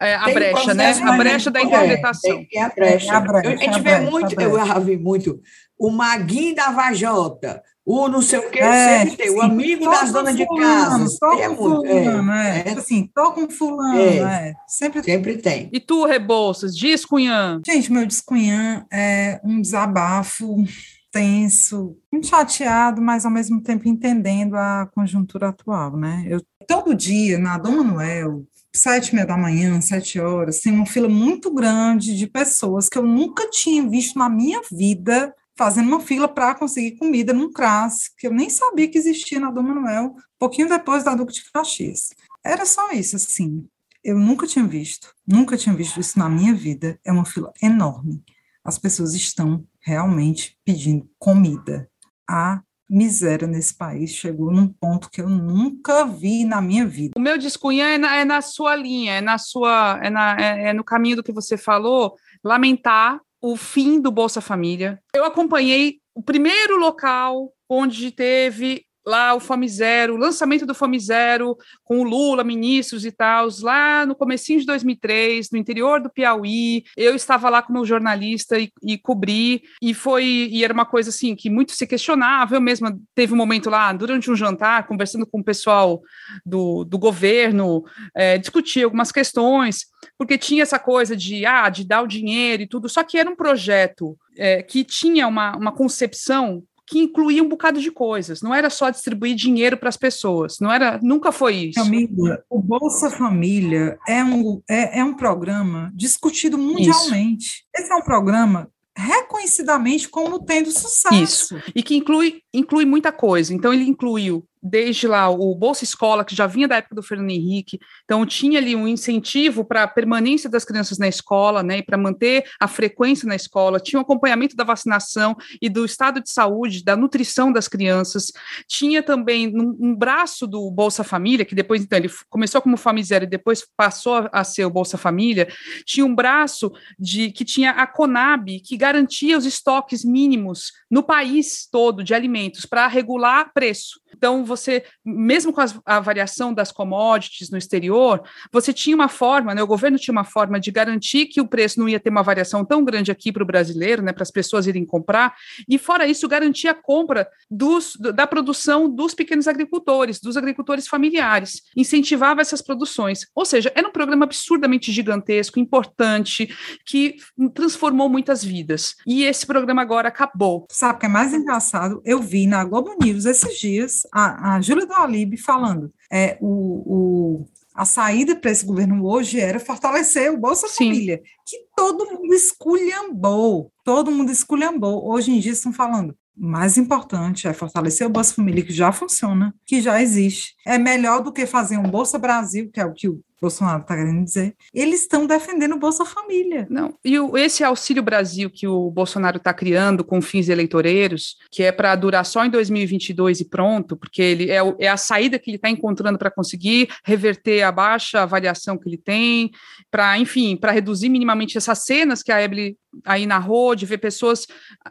é, a tem brecha, né? A brecha da interpretação. É, tem a brecha. É, a brecha, a gente vê muito, eu já vi muito, o Maguinho da Vajota, o não sei o que, é, sempre tem, o amigo das donas de casa. Tô é com fulano, é, é. Tipo assim, tô com fulano, é. é. Sempre, sempre tem. E tu, Rebouças, diz Cunhã? Gente, meu descunhã é um desabafo tenso, muito chateado, mas ao mesmo tempo entendendo a conjuntura atual, né? Eu todo dia na Dom Manuel, sete e meia da manhã, sete horas, tem uma fila muito grande de pessoas que eu nunca tinha visto na minha vida fazendo uma fila para conseguir comida num CRAS, que eu nem sabia que existia na Dom Manuel, pouquinho depois da Duque de Caxias. Era só isso, assim. Eu nunca tinha visto, nunca tinha visto isso na minha vida. É uma fila enorme. As pessoas estão realmente pedindo comida. A miséria nesse país chegou num ponto que eu nunca vi na minha vida. O meu descunha é na, é na sua linha, é na sua, é, na, é, é no caminho do que você falou, lamentar o fim do Bolsa Família. Eu acompanhei o primeiro local onde teve lá o Fome Zero, o lançamento do Fome Zero, com o Lula, ministros e tal, lá no comecinho de 2003, no interior do Piauí, eu estava lá como jornalista e, e cobri, e foi, e era uma coisa assim, que muito se questionava, eu mesma teve um momento lá, durante um jantar, conversando com o pessoal do, do governo, é, discutir algumas questões, porque tinha essa coisa de, ah, de dar o dinheiro e tudo, só que era um projeto é, que tinha uma, uma concepção que incluía um bocado de coisas. Não era só distribuir dinheiro para as pessoas. Não era, nunca foi isso. Amiga, o Bolsa Família é um, é, é um programa discutido mundialmente. Isso. Esse é um programa reconhecidamente como tendo sucesso. Isso. E que inclui, inclui muita coisa. Então, ele incluiu desde lá o Bolsa Escola, que já vinha da época do Fernando Henrique, então tinha ali um incentivo para a permanência das crianças na escola, né, e para manter a frequência na escola, tinha o um acompanhamento da vacinação e do estado de saúde, da nutrição das crianças, tinha também um, um braço do Bolsa Família, que depois, então, ele começou como Famizero e depois passou a ser o Bolsa Família, tinha um braço de que tinha a Conab, que garantia os estoques mínimos no país todo de alimentos para regular preço. Então, você, mesmo com as, a variação das commodities no exterior, você tinha uma forma, né, o governo tinha uma forma de garantir que o preço não ia ter uma variação tão grande aqui para o brasileiro, né, para as pessoas irem comprar, e fora isso, garantir a compra dos, da produção dos pequenos agricultores, dos agricultores familiares, incentivava essas produções. Ou seja, era um programa absurdamente gigantesco, importante, que transformou muitas vidas. E esse programa agora acabou. Sabe o que é mais engraçado? Eu vi na Globo News esses dias a, a Júlia do Alibe falando. É, o, o a saída para esse governo hoje era fortalecer o Bolsa Sim. Família, que todo mundo esculhambou, todo mundo esculhambou. Hoje em dia estão falando, mais importante é fortalecer o Bolsa Família, que já funciona, que já existe. É melhor do que fazer um Bolsa Brasil, que é o que o Bolsonaro está querendo dizer, eles estão defendendo o Bolsa Família. Não, e o, esse Auxílio Brasil que o Bolsonaro está criando com fins eleitoreiros, que é para durar só em 2022 e pronto, porque ele é, é a saída que ele está encontrando para conseguir reverter a baixa avaliação que ele tem, para, enfim, para reduzir minimamente essas cenas que a Eble aí narrou, de ver pessoas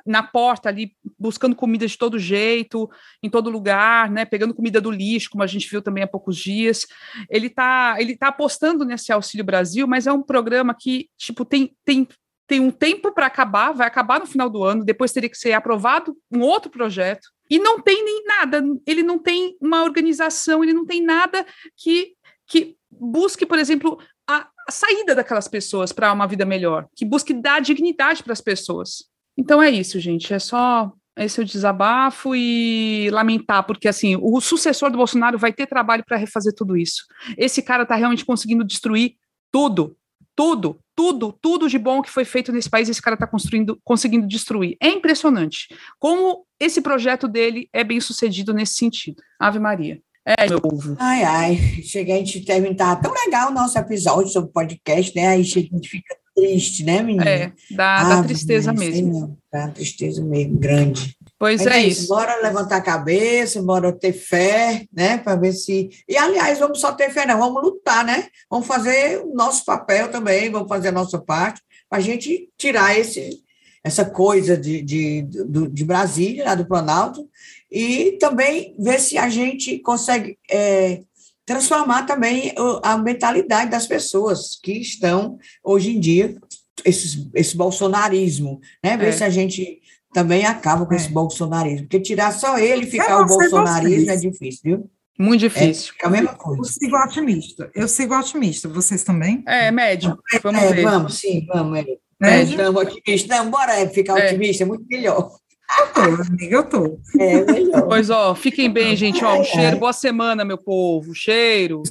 na porta ali buscando comida de todo jeito, em todo lugar, né, pegando comida do lixo, como a gente viu também há poucos dias. Ele está ele tá apostando nesse Auxílio Brasil, mas é um programa que, tipo, tem, tem, tem um tempo para acabar, vai acabar no final do ano, depois teria que ser aprovado um outro projeto, e não tem nem nada, ele não tem uma organização, ele não tem nada que, que busque, por exemplo, a, a saída daquelas pessoas para uma vida melhor, que busque dar dignidade para as pessoas. Então é isso, gente, é só esse é o desabafo e lamentar, porque assim, o sucessor do Bolsonaro vai ter trabalho para refazer tudo isso. Esse cara está realmente conseguindo destruir tudo, tudo, tudo, tudo de bom que foi feito nesse país, esse cara está construindo, conseguindo destruir. É impressionante como esse projeto dele é bem sucedido nesse sentido. Ave Maria. É, meu povo. Ai, ai, cheguei a gente terminar. Tão legal o nosso episódio sobre podcast, né? Aí a gente fica triste, né, menina? É, dá, dá ah, tristeza mesmo. Não, dá tristeza mesmo, grande. Pois é, é isso. Bora levantar a cabeça, bora ter fé, né, para ver se... E, aliás, vamos só ter fé, não, vamos lutar, né? Vamos fazer o nosso papel também, vamos fazer a nossa parte, para a gente tirar esse, essa coisa de, de, de, de Brasília, lá do Planalto, e também ver se a gente consegue... É, transformar também a mentalidade das pessoas que estão hoje em dia esse, esse bolsonarismo, né? Ver é. se a gente também acaba com é. esse bolsonarismo, porque tirar só ele e ficar o bolsonarismo é difícil, viu? Muito difícil. É, a mesma coisa. Eu sigo otimista. Eu sigo otimista. Vocês também? É, médio. Vamos é, ver. Vamos, sim, vamos. É. Médio. Não, otimista. Não, bora ficar é. otimista, é muito melhor. Eu tô, amiga, eu tô. É melhor. Pois, ó, fiquem bem, gente. Ó, um cheiro. Boa semana, meu povo. Cheiro.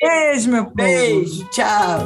Beijo, meu povo. Beijo, tchau.